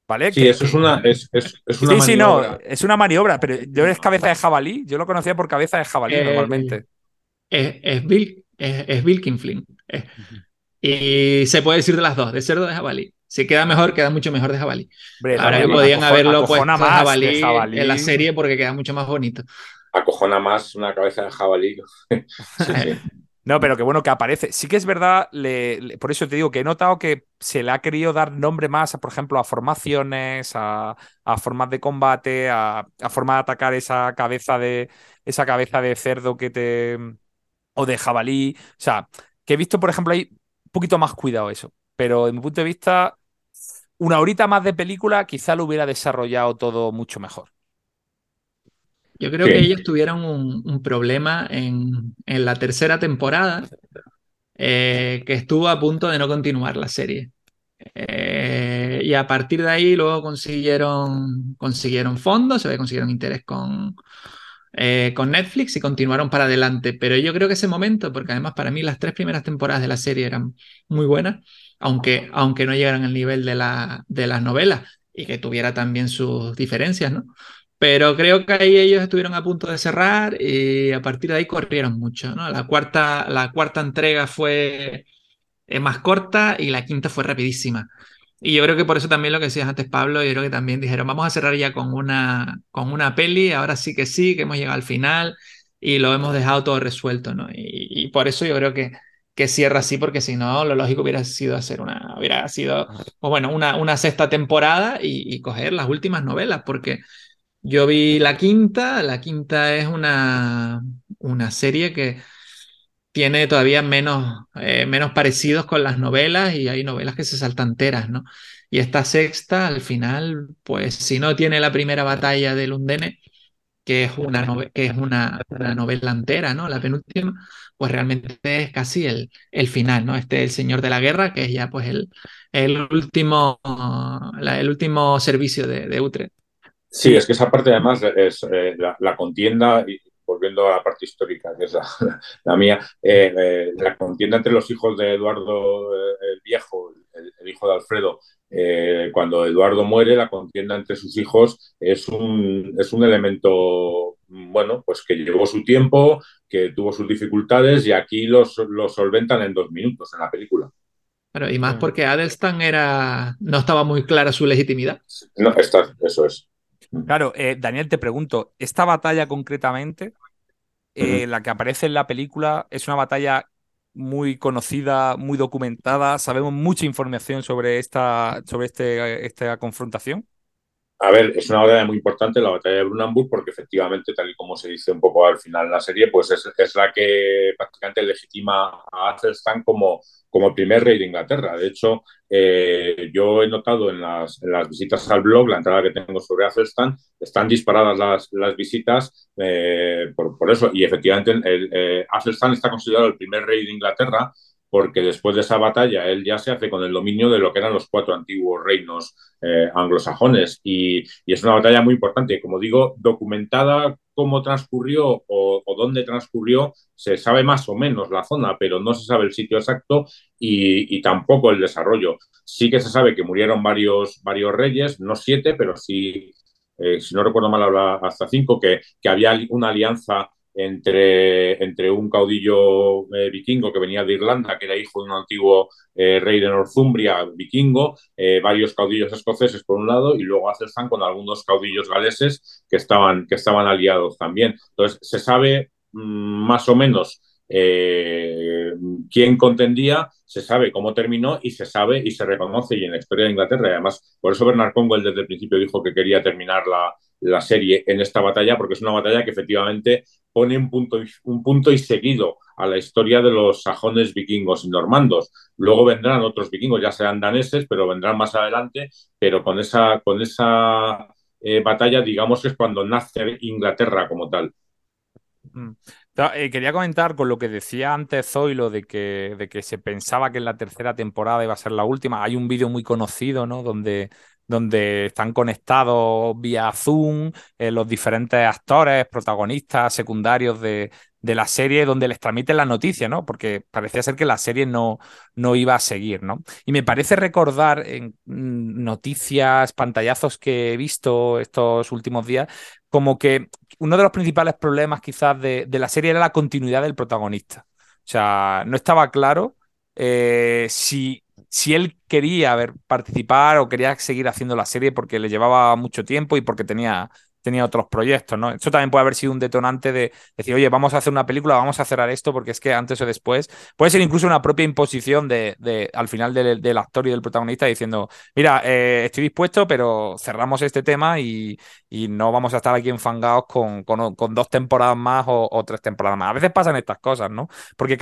¿Vale? Sí, eso es una, es, es, una sí, maniobra. Sí, no, es una maniobra, pero yo es cabeza de jabalí, yo lo conocía por cabeza de jabalí eh, normalmente. Es, es, Bill, es, Bill Kingflin. y se puede decir de las dos, de cerdo de jabalí. Si queda mejor, queda mucho mejor de jabalí. Ahora que podían haberlo puesto más jabalí, jabalí, en la serie porque queda mucho más bonito. Acojona más una cabeza de jabalí. sí, no, pero qué bueno que aparece. Sí que es verdad, por eso te digo que he notado que se le ha querido dar nombre más, por ejemplo, a formaciones, a, formas de combate, a, forma de atacar esa cabeza de esa cabeza de cerdo que te o de jabalí. O sea, que he visto, por ejemplo, ahí un poquito más cuidado eso. Pero de mi punto de vista, una horita más de película quizá lo hubiera desarrollado todo mucho mejor. Yo creo que ellos tuvieron un, problema en, la tercera temporada eh, que estuvo a punto de no continuar la serie. Eh, y a partir de ahí luego consiguieron, consiguieron fondos, se consiguieron interés con, eh, con Netflix y continuaron para adelante. Pero yo creo que ese momento, porque además para mí las tres primeras temporadas de la serie eran muy buenas, aunque, aunque no llegaran al nivel de, la, de las novelas y que tuviera también sus diferencias, ¿no? Pero creo que ahí ellos estuvieron a punto de cerrar y a partir de ahí corrieron mucho. ¿no? La, cuarta, la cuarta entrega fue eh, más corta y la quinta fue rapidísima. Y yo creo que por eso también lo que decías antes, Pablo, yo creo que también dijeron, vamos a cerrar ya con una, con una peli, ahora sí que sí, que hemos llegado al final y lo hemos dejado todo resuelto, ¿no? Y, por eso yo creo que, que cierra así, porque si no, lo lógico hubiera sido hacer una, hubiera sido, pues bueno, una, una sexta temporada y, y coger las últimas novelas, porque yo vi la quinta, la quinta es una, una serie que tiene todavía menos, eh, menos parecidos con las novelas y hay novelas que se saltan enteras, ¿no? Y esta sexta, al final, pues si no tiene la primera batalla de Lundene, que es una, que es una, novela entera, ¿no? La penúltima, pues realmente es casi el, el final, ¿no? Este El Señor de la Guerra, que es ya pues el, el, último, el último servicio de, de Utrecht. Sí, es que esa parte además es eh, la, contienda, y volviendo a la parte histórica, que es la, mía, eh, eh, la contienda entre los hijos de Eduardo el Viejo, el, hijo de Alfredo, cuando Eduardo muere, la contienda entre sus hijos es un, es un elemento, bueno, pues que llevó su tiempo, que tuvo sus dificultades y aquí los, los solventan en dos minutos en la película. Pero, y más mm. porque Adelstan era, no estaba muy clara su legitimidad. No, está, eso es. Claro, eh, Daniel, te pregunto, esta batalla concretamente, eh, la que aparece en la película, es una batalla muy conocida, muy documentada, sabemos mucha información sobre esta, sobre este, esta confrontación. A ver, es una batalla muy importante, la batalla de Brunanburg, porque efectivamente, tal y como se dice un poco al final de la serie, pues es, es la que prácticamente legitima a Athelstan como, como primer rey de Inglaterra. De hecho, eh, yo he notado en las, visitas al blog, la entrada que tengo sobre Athelstan, están disparadas las, visitas eh, por, eso. Y efectivamente, el, eh, está considerado el primer rey de Inglaterra porque después de esa batalla él ya se hace con el dominio de lo que eran los cuatro antiguos reinos anglosajones. Y, es una batalla muy importante, como digo, documentada cómo transcurrió o, dónde transcurrió, se sabe más o menos la zona, pero no se sabe el sitio exacto y, tampoco el desarrollo. Sí que se sabe que murieron varios, varios reyes, no siete, pero sí, eh, si no recuerdo mal, hasta cinco, que, que había una alianza entre, entre un caudillo eh, vikingo que venía de Irlanda, que era hijo de un antiguo eh, rey de Northumbria vikingo, eh, varios caudillos escoceses por un lado, y luego Athelstan con algunos caudillos galeses que estaban, que estaban aliados también. Entonces, se sabe mm, más o menos quién contendía, se sabe cómo terminó y se sabe y se reconoce y en la historia de Inglaterra. Además, por eso Bernard Conwell desde el principio dijo que quería terminar la, la serie en esta batalla, porque es una batalla que efectivamente pone un punto, y, un punto y seguido a la historia de los sajones vikingos y normandos. Luego vendrán otros vikingos, ya sean daneses, pero vendrán más adelante, pero con esa, con esa eh, batalla, digamos que es cuando nace Inglaterra como tal. Mm. Eh, quería comentar con lo que decía antes Zoilo de que, de que se pensaba que en la tercera temporada iba a ser la última. Hay un vídeo muy conocido, ¿no? Donde donde están conectados vía Zoom eh, los diferentes actores, protagonistas, secundarios de, de, la serie, donde les transmiten la noticia, ¿no? Porque parecía ser que la serie no, no iba a seguir, ¿no? Y me parece recordar en mm, noticias, pantallazos que he visto estos últimos días, como que uno de los principales problemas quizás de, de la serie era la continuidad del protagonista. O sea, no estaba claro eh, si si él quería participar o quería seguir haciendo la serie porque le llevaba mucho tiempo y porque tenía tenía otros proyectos, ¿no? Eso también puede haber sido un detonante de decir, oye, vamos a hacer una película, vamos a cerrar esto, porque es que antes o después puede ser incluso una propia imposición de, de al final del, actor y del protagonista diciendo, mira, eh, estoy dispuesto, pero cerramos este tema y, y, no vamos a estar aquí enfangados con, con, con dos temporadas más o, tres temporadas más. A veces pasan estas cosas, ¿no? Porque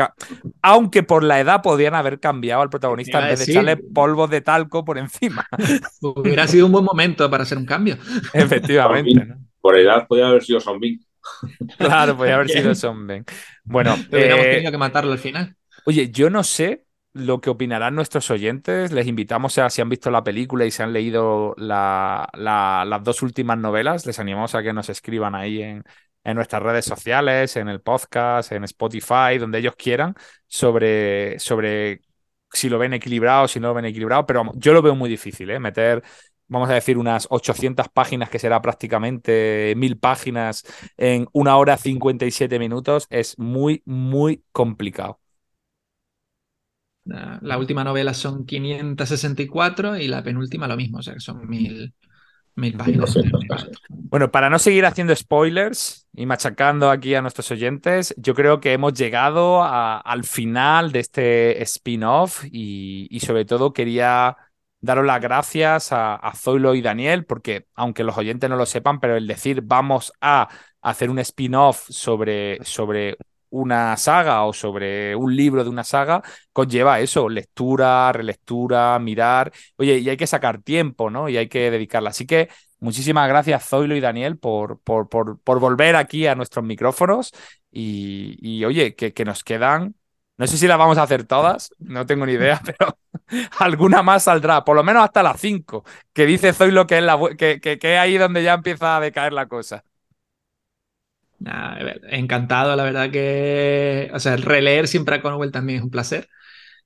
aunque por la edad podían haber cambiado al protagonista en vez de echarle polvos de talco por encima. Hubiera sido un buen momento para hacer un cambio. Efectivamente por edad podría haber sido Zombie. Claro, podría haber sido Zombie. Bueno, hubiéramos eh, tenido que matarlo al final. Oye, yo no sé lo que opinarán nuestros oyentes. Les invitamos a, si han visto la película y se han leído las dos últimas novelas, les animamos a que nos escriban ahí en, en nuestras redes sociales, en el podcast, en Spotify, donde ellos quieran, sobre, sobre si lo ven equilibrado, si no lo ven equilibrado, pero yo lo veo muy difícil, ¿eh? Meter vamos a decir, unas 800 páginas, que será prácticamente mil páginas en una hora 57 minutos, es muy, muy complicado. La última novela son 564 y la penúltima lo mismo, o sea que son mil, mil páginas. Bueno, para no seguir haciendo spoilers y machacando aquí a nuestros oyentes, yo creo que hemos llegado al final de este spin-off y, y sobre todo quería daros las gracias a, Zoilo y Daniel, porque aunque los oyentes no lo sepan, pero el decir vamos a hacer un spin-off sobre, sobre una saga o sobre un libro de una saga, conlleva eso, lectura, relectura, mirar. Oye, y hay que sacar tiempo, ¿no? Y hay que dedicarla. Así que muchísimas gracias, Zoilo y Daniel, por, por, por, volver aquí a nuestros micrófonos. Y, oye, que, que nos quedan no sé si las vamos a hacer todas, no tengo ni idea, pero alguna más saldrá, por lo menos hasta las 5, que dice Zoilo que es, la, que, que, que ahí donde ya empieza a decaer la cosa. encantado, la verdad que, o sea, releer siempre a Conwell también es un placer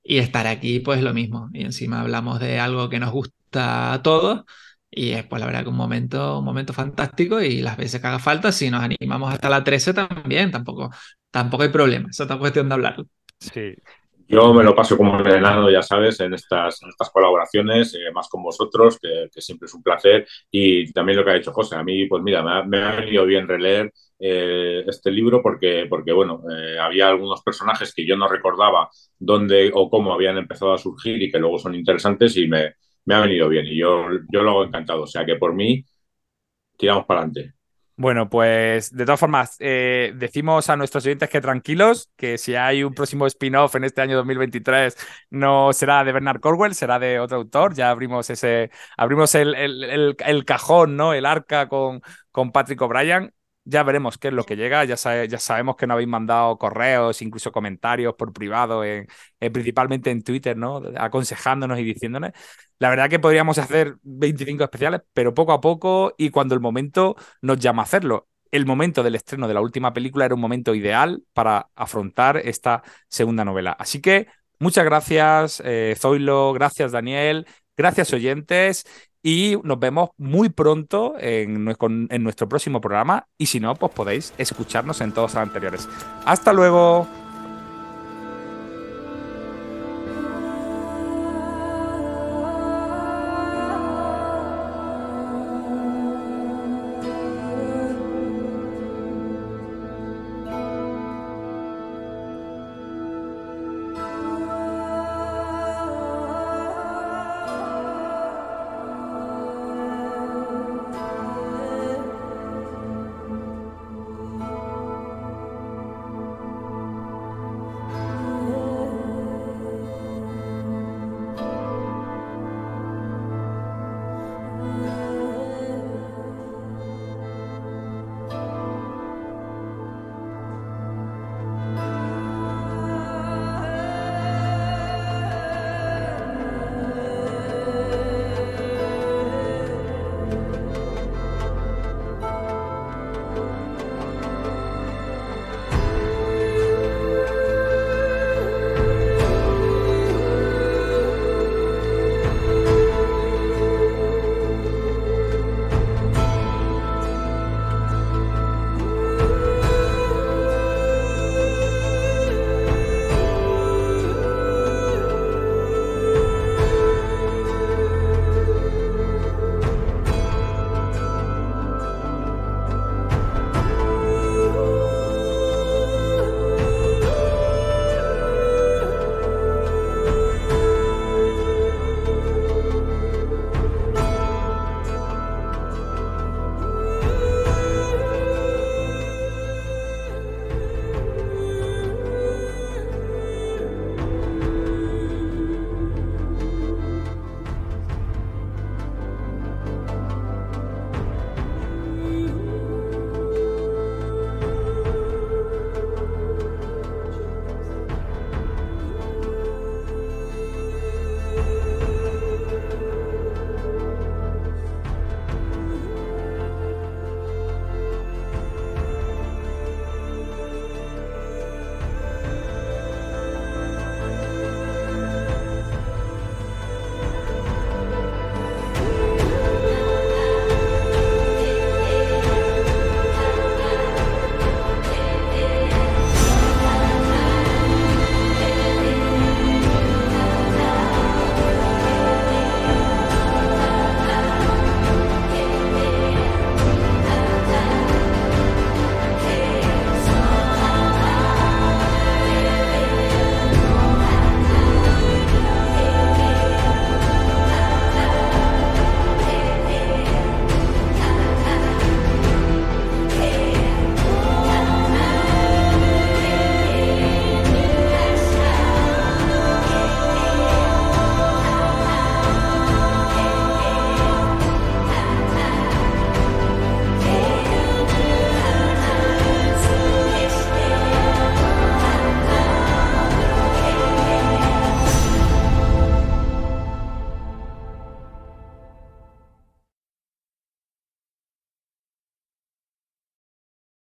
y estar aquí pues lo mismo y encima hablamos de algo que nos gusta a todos y es pues la verdad que un momento, un momento fantástico y las veces que haga falta, si nos animamos hasta la 13 también, tampoco, tampoco hay problema, es cuestión de hablarlo. Sí. Yo me lo paso como un ya sabes, en estas, estas colaboraciones, eh, más con vosotros, que, siempre es un placer. Y también lo que ha dicho José, a mí, pues mira, me ha, venido bien releer eh, este libro porque, porque bueno, eh, había algunos personajes que yo no recordaba dónde o cómo habían empezado a surgir y que luego son interesantes y me, me ha venido bien. Y yo, yo lo hago encantado. O sea que por mí, tiramos para adelante. Bueno, pues de todas formas, eh, decimos a nuestros oyentes que tranquilos, que si hay un próximo spin-off en este año 2023, no será de Bernard Corwell, será de otro autor. Ya abrimos ese, abrimos el, el, el, cajón, ¿no? El arca con, con Patrick O'Brien. Ya veremos qué es lo que llega. Ya, ya sabemos que no habéis mandado correos, incluso comentarios por privado, en, principalmente en Twitter, ¿no? Aconsejándonos y diciéndonos. La verdad que podríamos hacer 25 especiales, pero poco a poco y cuando el momento nos llama a hacerlo. El momento del estreno de la última película era un momento ideal para afrontar esta segunda novela. Así que muchas gracias, eh, Zoilo, gracias, Daniel, gracias, oyentes. Y nos vemos muy pronto en, nuestro próximo programa y si no, pues podéis escucharnos en todos los anteriores. Hasta luego.